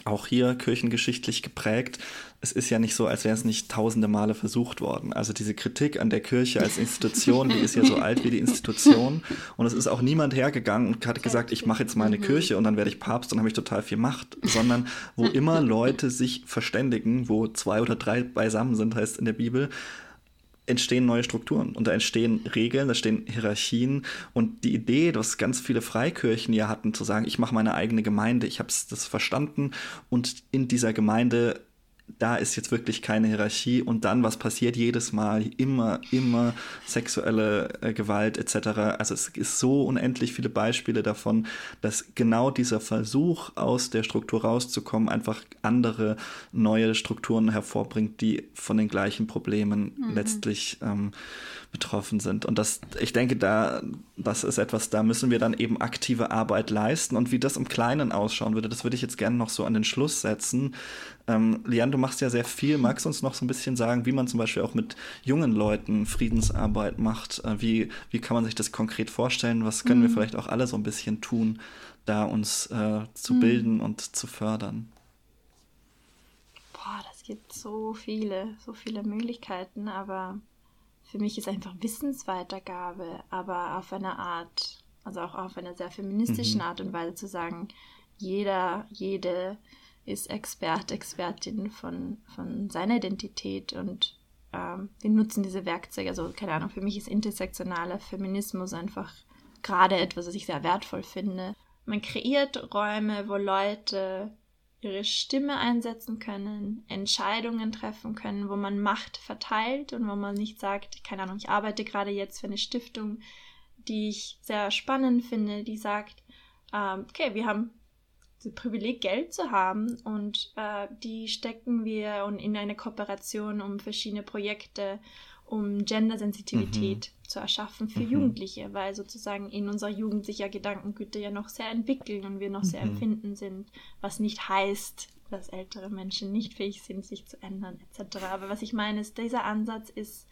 auch hier kirchengeschichtlich geprägt, es ist ja nicht so, als wäre es nicht tausende Male versucht worden. Also diese Kritik an der Kirche als Institution, die ist ja so alt wie die Institution. Und es ist auch niemand hergegangen und hat gesagt, ich mache jetzt mal eine mhm. Kirche und dann werde ich Papst und habe ich total viel Macht. Sondern wo immer Leute sich verständigen, wo zwei oder drei beisammen sind, heißt in der Bibel, entstehen neue Strukturen und da entstehen Regeln, da entstehen Hierarchien und die Idee, dass ganz viele Freikirchen ja hatten, zu sagen, ich mache meine eigene Gemeinde, ich habe das verstanden und in dieser Gemeinde da ist jetzt wirklich keine Hierarchie und dann, was passiert jedes Mal, immer, immer sexuelle äh, Gewalt etc. Also es ist so unendlich viele Beispiele davon, dass genau dieser Versuch, aus der Struktur rauszukommen, einfach andere neue Strukturen hervorbringt, die von den gleichen Problemen mhm. letztlich ähm, betroffen sind. Und das, ich denke, da, das ist etwas, da müssen wir dann eben aktive Arbeit leisten. Und wie das im Kleinen ausschauen würde, das würde ich jetzt gerne noch so an den Schluss setzen. Ähm, Lian, du machst ja sehr viel. Magst du uns noch so ein bisschen sagen, wie man zum Beispiel auch mit jungen Leuten Friedensarbeit macht? Äh, wie, wie kann man sich das konkret vorstellen? Was können mhm. wir vielleicht auch alle so ein bisschen tun, da uns äh, zu mhm. bilden und zu fördern? Boah, das gibt so viele, so viele Möglichkeiten, aber für mich ist einfach Wissensweitergabe, aber auf eine Art, also auch auf einer sehr feministischen mhm. Art und Weise zu sagen, jeder, jede ist Experte, Expertin von, von seiner Identität und ähm, wir nutzen diese Werkzeuge. Also, keine Ahnung, für mich ist intersektionaler Feminismus einfach gerade etwas, was ich sehr wertvoll finde. Man kreiert Räume, wo Leute ihre Stimme einsetzen können, Entscheidungen treffen können, wo man Macht verteilt und wo man nicht sagt, keine Ahnung, ich arbeite gerade jetzt für eine Stiftung, die ich sehr spannend finde, die sagt, ähm, okay, wir haben das Privileg, Geld zu haben und äh, die stecken wir in eine Kooperation um verschiedene Projekte, um Gendersensitivität mhm. Zu erschaffen für mhm. Jugendliche, weil sozusagen in unserer Jugend sich ja Gedankengüter ja noch sehr entwickeln und wir noch mhm. sehr empfinden sind, was nicht heißt, dass ältere Menschen nicht fähig sind, sich zu ändern etc. Aber was ich meine ist, dieser Ansatz ist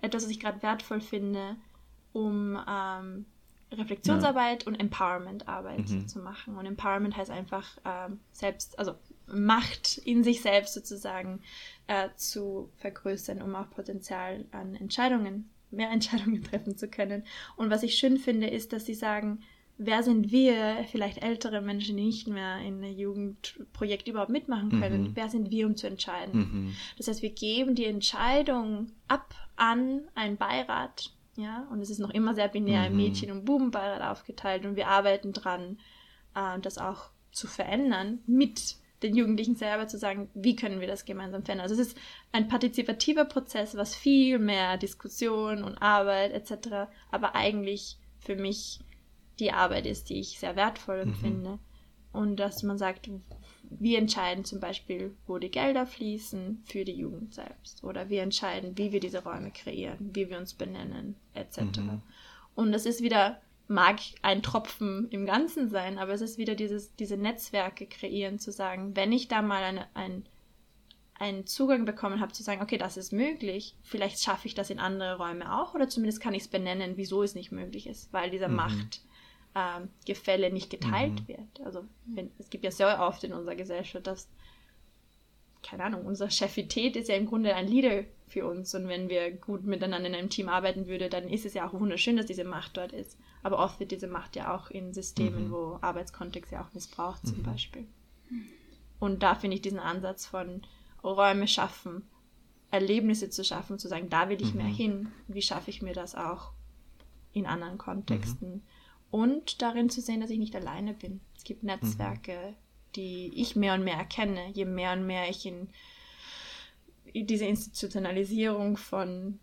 etwas, was ich gerade wertvoll finde, um ähm, Reflexionsarbeit ja. und Empowerment-Arbeit mhm. zu machen. Und Empowerment heißt einfach ähm, selbst, also Macht in sich selbst sozusagen äh, zu vergrößern, um auch Potenzial an Entscheidungen, mehr Entscheidungen treffen zu können. Und was ich schön finde, ist, dass sie sagen, wer sind wir, vielleicht ältere Menschen, die nicht mehr in einem Jugendprojekt überhaupt mitmachen können, mhm. wer sind wir, um zu entscheiden. Mhm. Das heißt, wir geben die Entscheidung ab an einen Beirat, ja, und es ist noch immer sehr binär mhm. Mädchen- und Bubenbeirat aufgeteilt und wir arbeiten dran, äh, das auch zu verändern mit den Jugendlichen selber zu sagen, wie können wir das gemeinsam verändern. Also es ist ein partizipativer Prozess, was viel mehr Diskussion und Arbeit etc., aber eigentlich für mich die Arbeit ist, die ich sehr wertvoll mhm. finde. Und dass man sagt, wir entscheiden zum Beispiel, wo die Gelder fließen für die Jugend selbst. Oder wir entscheiden, wie wir diese Räume kreieren, wie wir uns benennen, etc. Mhm. Und das ist wieder, mag ein Tropfen im Ganzen sein, aber es ist wieder dieses, diese Netzwerke kreieren, zu sagen, wenn ich da mal eine, ein, einen Zugang bekommen habe, zu sagen, okay, das ist möglich, vielleicht schaffe ich das in andere Räume auch oder zumindest kann ich es benennen, wieso es nicht möglich ist, weil dieser mhm. Machtgefälle ähm, nicht geteilt mhm. wird. Also wenn, es gibt ja sehr oft in unserer Gesellschaft, dass, keine Ahnung, unsere Chefität ist ja im Grunde ein Leader für uns und wenn wir gut miteinander in einem Team arbeiten würden, dann ist es ja auch wunderschön, dass diese Macht dort ist. Aber oft wird diese Macht ja auch in Systemen, mhm. wo Arbeitskontext ja auch missbraucht zum mhm. Beispiel. Und da finde ich diesen Ansatz von Räume schaffen, Erlebnisse zu schaffen, zu sagen, da will ich mhm. mehr hin. Wie schaffe ich mir das auch in anderen Kontexten? Mhm. Und darin zu sehen, dass ich nicht alleine bin. Es gibt Netzwerke, mhm. die ich mehr und mehr erkenne, je mehr und mehr ich in diese Institutionalisierung von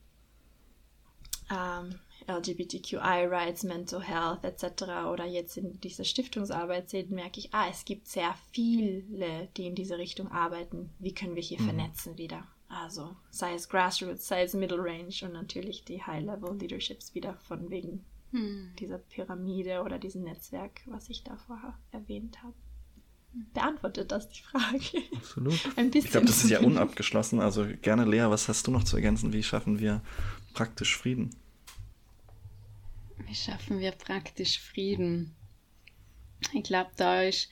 ähm, LGBTQI-Rights, Mental Health etc. oder jetzt in dieser Stiftungsarbeit sehe, merke ich, ah, es gibt sehr viele, die in diese Richtung arbeiten. Wie können wir hier mhm. vernetzen wieder? Also sei es Grassroots, sei es Middle Range und natürlich die High-Level Leaderships wieder von wegen mhm. dieser Pyramide oder diesem Netzwerk, was ich da vorher erwähnt habe. Beantwortet das die Frage? Absolut. Ein bisschen. Ich glaube, das ist ja unabgeschlossen. Also gerne, Lea, was hast du noch zu ergänzen? Wie schaffen wir praktisch Frieden? Wie schaffen wir praktisch Frieden? Ich glaube, da ist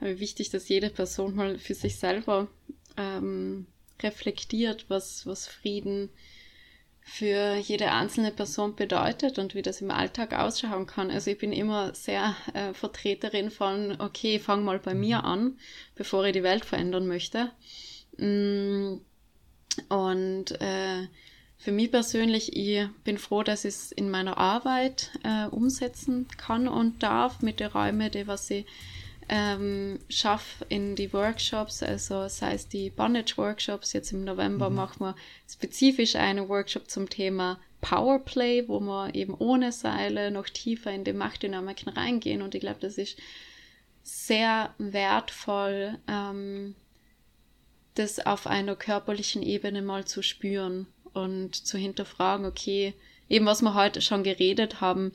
wichtig, dass jede Person mal für sich selber ähm, reflektiert, was, was Frieden für jede einzelne Person bedeutet und wie das im Alltag ausschauen kann. Also ich bin immer sehr äh, Vertreterin von, okay, fang mal bei mir an, bevor ich die Welt verändern möchte. Mm, und äh, für mich persönlich, ich bin froh, dass ich es in meiner Arbeit äh, umsetzen kann und darf mit den Räumen, die was ich ähm, schaffe in die Workshops, also sei es die Bondage-Workshops, jetzt im November mhm. machen wir spezifisch einen Workshop zum Thema Powerplay, wo wir eben ohne Seile noch tiefer in die Machtdynamiken reingehen. Und ich glaube, das ist sehr wertvoll, ähm, das auf einer körperlichen Ebene mal zu spüren und zu hinterfragen, okay, eben was wir heute schon geredet haben,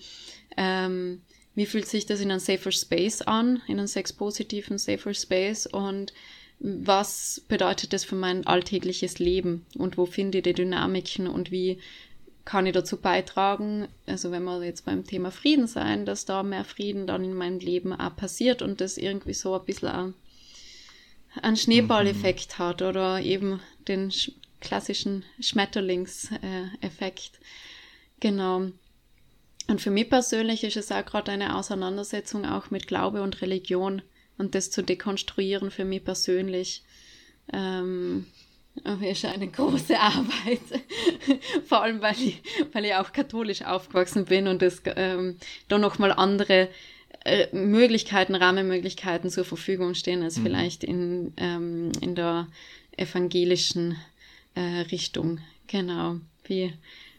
ähm, wie fühlt sich das in einem safer Space an, in einem sexpositiven safer Space und was bedeutet das für mein alltägliches Leben und wo finde ich die Dynamiken und wie kann ich dazu beitragen, also wenn wir jetzt beim Thema Frieden sein, dass da mehr Frieden dann in meinem Leben auch passiert und das irgendwie so ein bisschen einen Schneeballeffekt mhm. hat oder eben den klassischen Schmetterlingseffekt. Genau. Und für mich persönlich ist es auch gerade eine Auseinandersetzung auch mit Glaube und Religion und das zu dekonstruieren für mich persönlich. Ähm, ist eine große Arbeit. Vor allem, weil ich, weil ich auch katholisch aufgewachsen bin und es ähm, da nochmal andere äh, Möglichkeiten, Rahmenmöglichkeiten zur Verfügung stehen als mhm. vielleicht in, ähm, in der evangelischen äh, Richtung. Genau. Wie,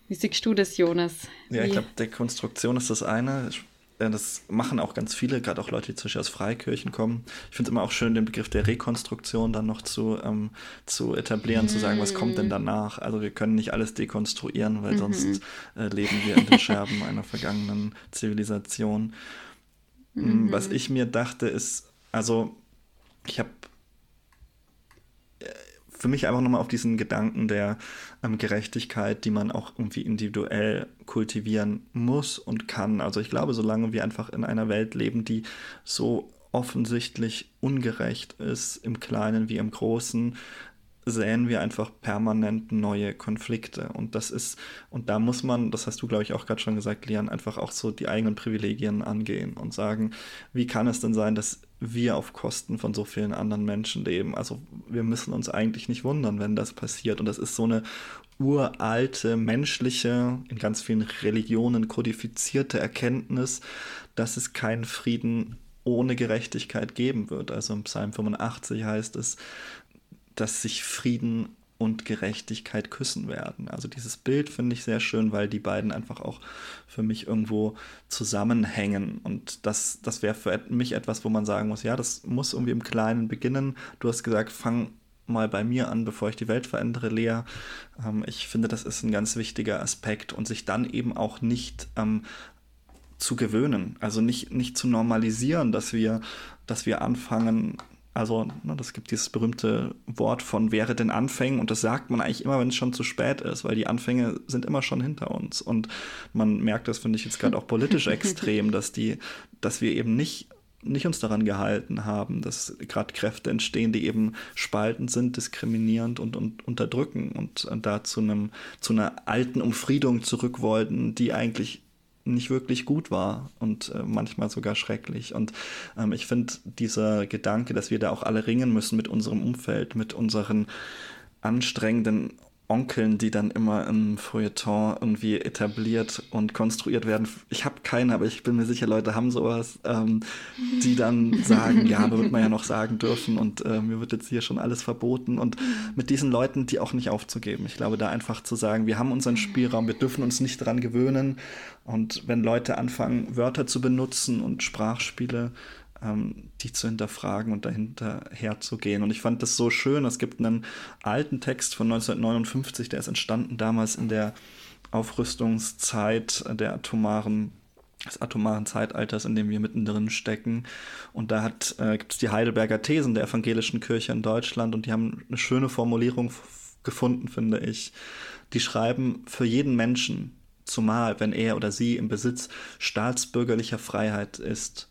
wie siehst du das, Jonas? Ja, ich glaube, Dekonstruktion ist das eine. Äh, das machen auch ganz viele, gerade auch Leute, die zum Beispiel aus Freikirchen kommen. Ich finde es immer auch schön, den Begriff der Rekonstruktion dann noch zu, ähm, zu etablieren, mm. zu sagen, was kommt denn mhm. danach? Also wir können nicht alles dekonstruieren, weil -hmm. sonst äh, leben wir in den Scherben einer vergangenen Zivilisation. Mm -hmm. Was ich mir dachte, ist, also ich habe für mich einfach nochmal auf diesen Gedanken der ähm, Gerechtigkeit, die man auch irgendwie individuell kultivieren muss und kann. Also ich glaube, solange wir einfach in einer Welt leben, die so offensichtlich ungerecht ist, im Kleinen wie im Großen, säen wir einfach permanent neue Konflikte. Und das ist, und da muss man, das hast du, glaube ich, auch gerade schon gesagt, Lian, einfach auch so die eigenen Privilegien angehen und sagen, wie kann es denn sein, dass wir auf Kosten von so vielen anderen Menschen leben? Also wir müssen uns eigentlich nicht wundern, wenn das passiert. Und das ist so eine uralte, menschliche, in ganz vielen Religionen kodifizierte Erkenntnis, dass es keinen Frieden ohne Gerechtigkeit geben wird. Also im Psalm 85 heißt es, dass sich Frieden und Gerechtigkeit küssen werden. Also dieses Bild finde ich sehr schön, weil die beiden einfach auch für mich irgendwo zusammenhängen. Und das, das wäre für mich etwas, wo man sagen muss, ja, das muss irgendwie im Kleinen beginnen. Du hast gesagt, fang mal bei mir an, bevor ich die Welt verändere, Lea. Ähm, ich finde, das ist ein ganz wichtiger Aspekt und sich dann eben auch nicht ähm, zu gewöhnen, also nicht, nicht zu normalisieren, dass wir, dass wir anfangen, also, ne, das gibt dieses berühmte Wort von wäre den Anfängen und das sagt man eigentlich immer, wenn es schon zu spät ist, weil die Anfänge sind immer schon hinter uns. Und man merkt das, finde ich, jetzt gerade auch politisch extrem, dass die, dass wir eben nicht nicht uns daran gehalten haben, dass gerade Kräfte entstehen, die eben spaltend sind, diskriminierend und, und unterdrücken und da zu einem zu einer alten Umfriedung zurück wollten, die eigentlich nicht wirklich gut war und äh, manchmal sogar schrecklich. Und ähm, ich finde dieser Gedanke, dass wir da auch alle ringen müssen mit unserem Umfeld, mit unseren anstrengenden Onkeln, die dann immer im Feuilleton irgendwie etabliert und konstruiert werden. Ich habe keine, aber ich bin mir sicher, Leute haben sowas, ähm, die dann sagen, ja, aber wird man ja noch sagen dürfen und äh, mir wird jetzt hier schon alles verboten. Und mit diesen Leuten, die auch nicht aufzugeben. Ich glaube, da einfach zu sagen, wir haben unseren Spielraum, wir dürfen uns nicht daran gewöhnen. Und wenn Leute anfangen, Wörter zu benutzen und Sprachspiele, ähm, die zu hinterfragen und dahinter herzugehen. Und ich fand das so schön. Es gibt einen alten Text von 1959, der ist entstanden damals in der Aufrüstungszeit der atomaren des atomaren Zeitalters, in dem wir mittendrin stecken. Und da äh, gibt es die Heidelberger Thesen der evangelischen Kirche in Deutschland und die haben eine schöne Formulierung gefunden, finde ich. Die schreiben, für jeden Menschen, zumal wenn er oder sie im Besitz staatsbürgerlicher Freiheit ist,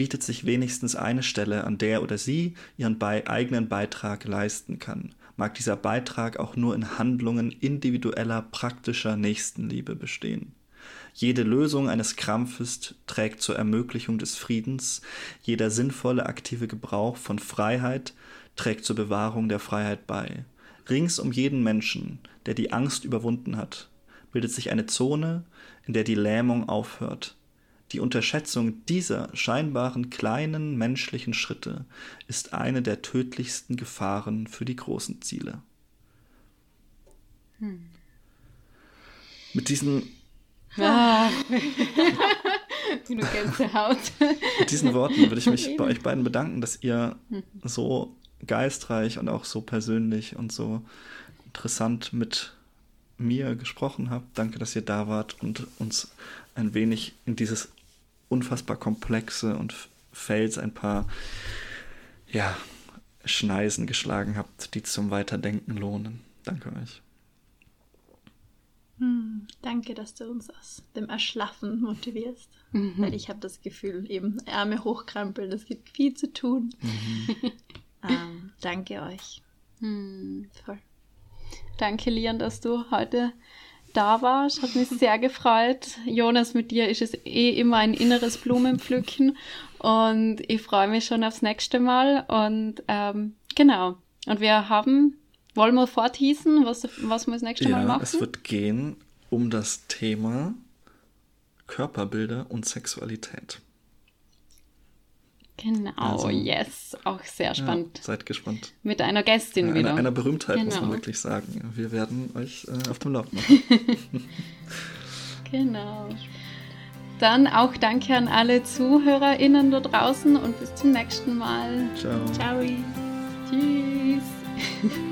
bietet sich wenigstens eine Stelle, an der oder sie ihren bei eigenen Beitrag leisten kann. Mag dieser Beitrag auch nur in Handlungen individueller, praktischer Nächstenliebe bestehen. Jede Lösung eines Krampfes trägt zur Ermöglichung des Friedens, jeder sinnvolle aktive Gebrauch von Freiheit trägt zur Bewahrung der Freiheit bei. Rings um jeden Menschen, der die Angst überwunden hat, bildet sich eine Zone, in der die Lähmung aufhört, die Unterschätzung dieser scheinbaren kleinen menschlichen Schritte ist eine der tödlichsten Gefahren für die großen Ziele. Hm. Mit diesen ah. Mit diesen Worten würde ich mich bei euch beiden bedanken, dass ihr hm. so geistreich und auch so persönlich und so interessant mit mir gesprochen habt. Danke, dass ihr da wart und uns ein wenig in dieses unfassbar komplexe und Fels ein paar ja, Schneisen geschlagen habt, die zum Weiterdenken lohnen. Danke euch. Hm, danke, dass du uns aus dem Erschlaffen motivierst. Mhm. Weil ich habe das Gefühl, eben Ärmel hochkrampeln, es gibt viel zu tun. Mhm. ähm, danke euch. Mhm. Voll. Danke, Lian, dass du heute da warst. Hat mich sehr gefreut. Jonas, mit dir ist es eh immer ein inneres Blumenpflücken und ich freue mich schon aufs nächste Mal. Und ähm, genau. Und wir haben, wollen wir forthießen, was, was wir das nächste ja, Mal machen? Es wird gehen um das Thema Körperbilder und Sexualität. Genau, also, yes, auch sehr spannend. Ja, seid gespannt. Mit einer Gästin ja, wieder. Einer, einer Berühmtheit, genau. muss man genau. wirklich sagen. Wir werden euch äh, auf dem Laufenden machen. genau. Dann auch danke an alle ZuhörerInnen da draußen und bis zum nächsten Mal. Ciao. Ciao. Tschüss.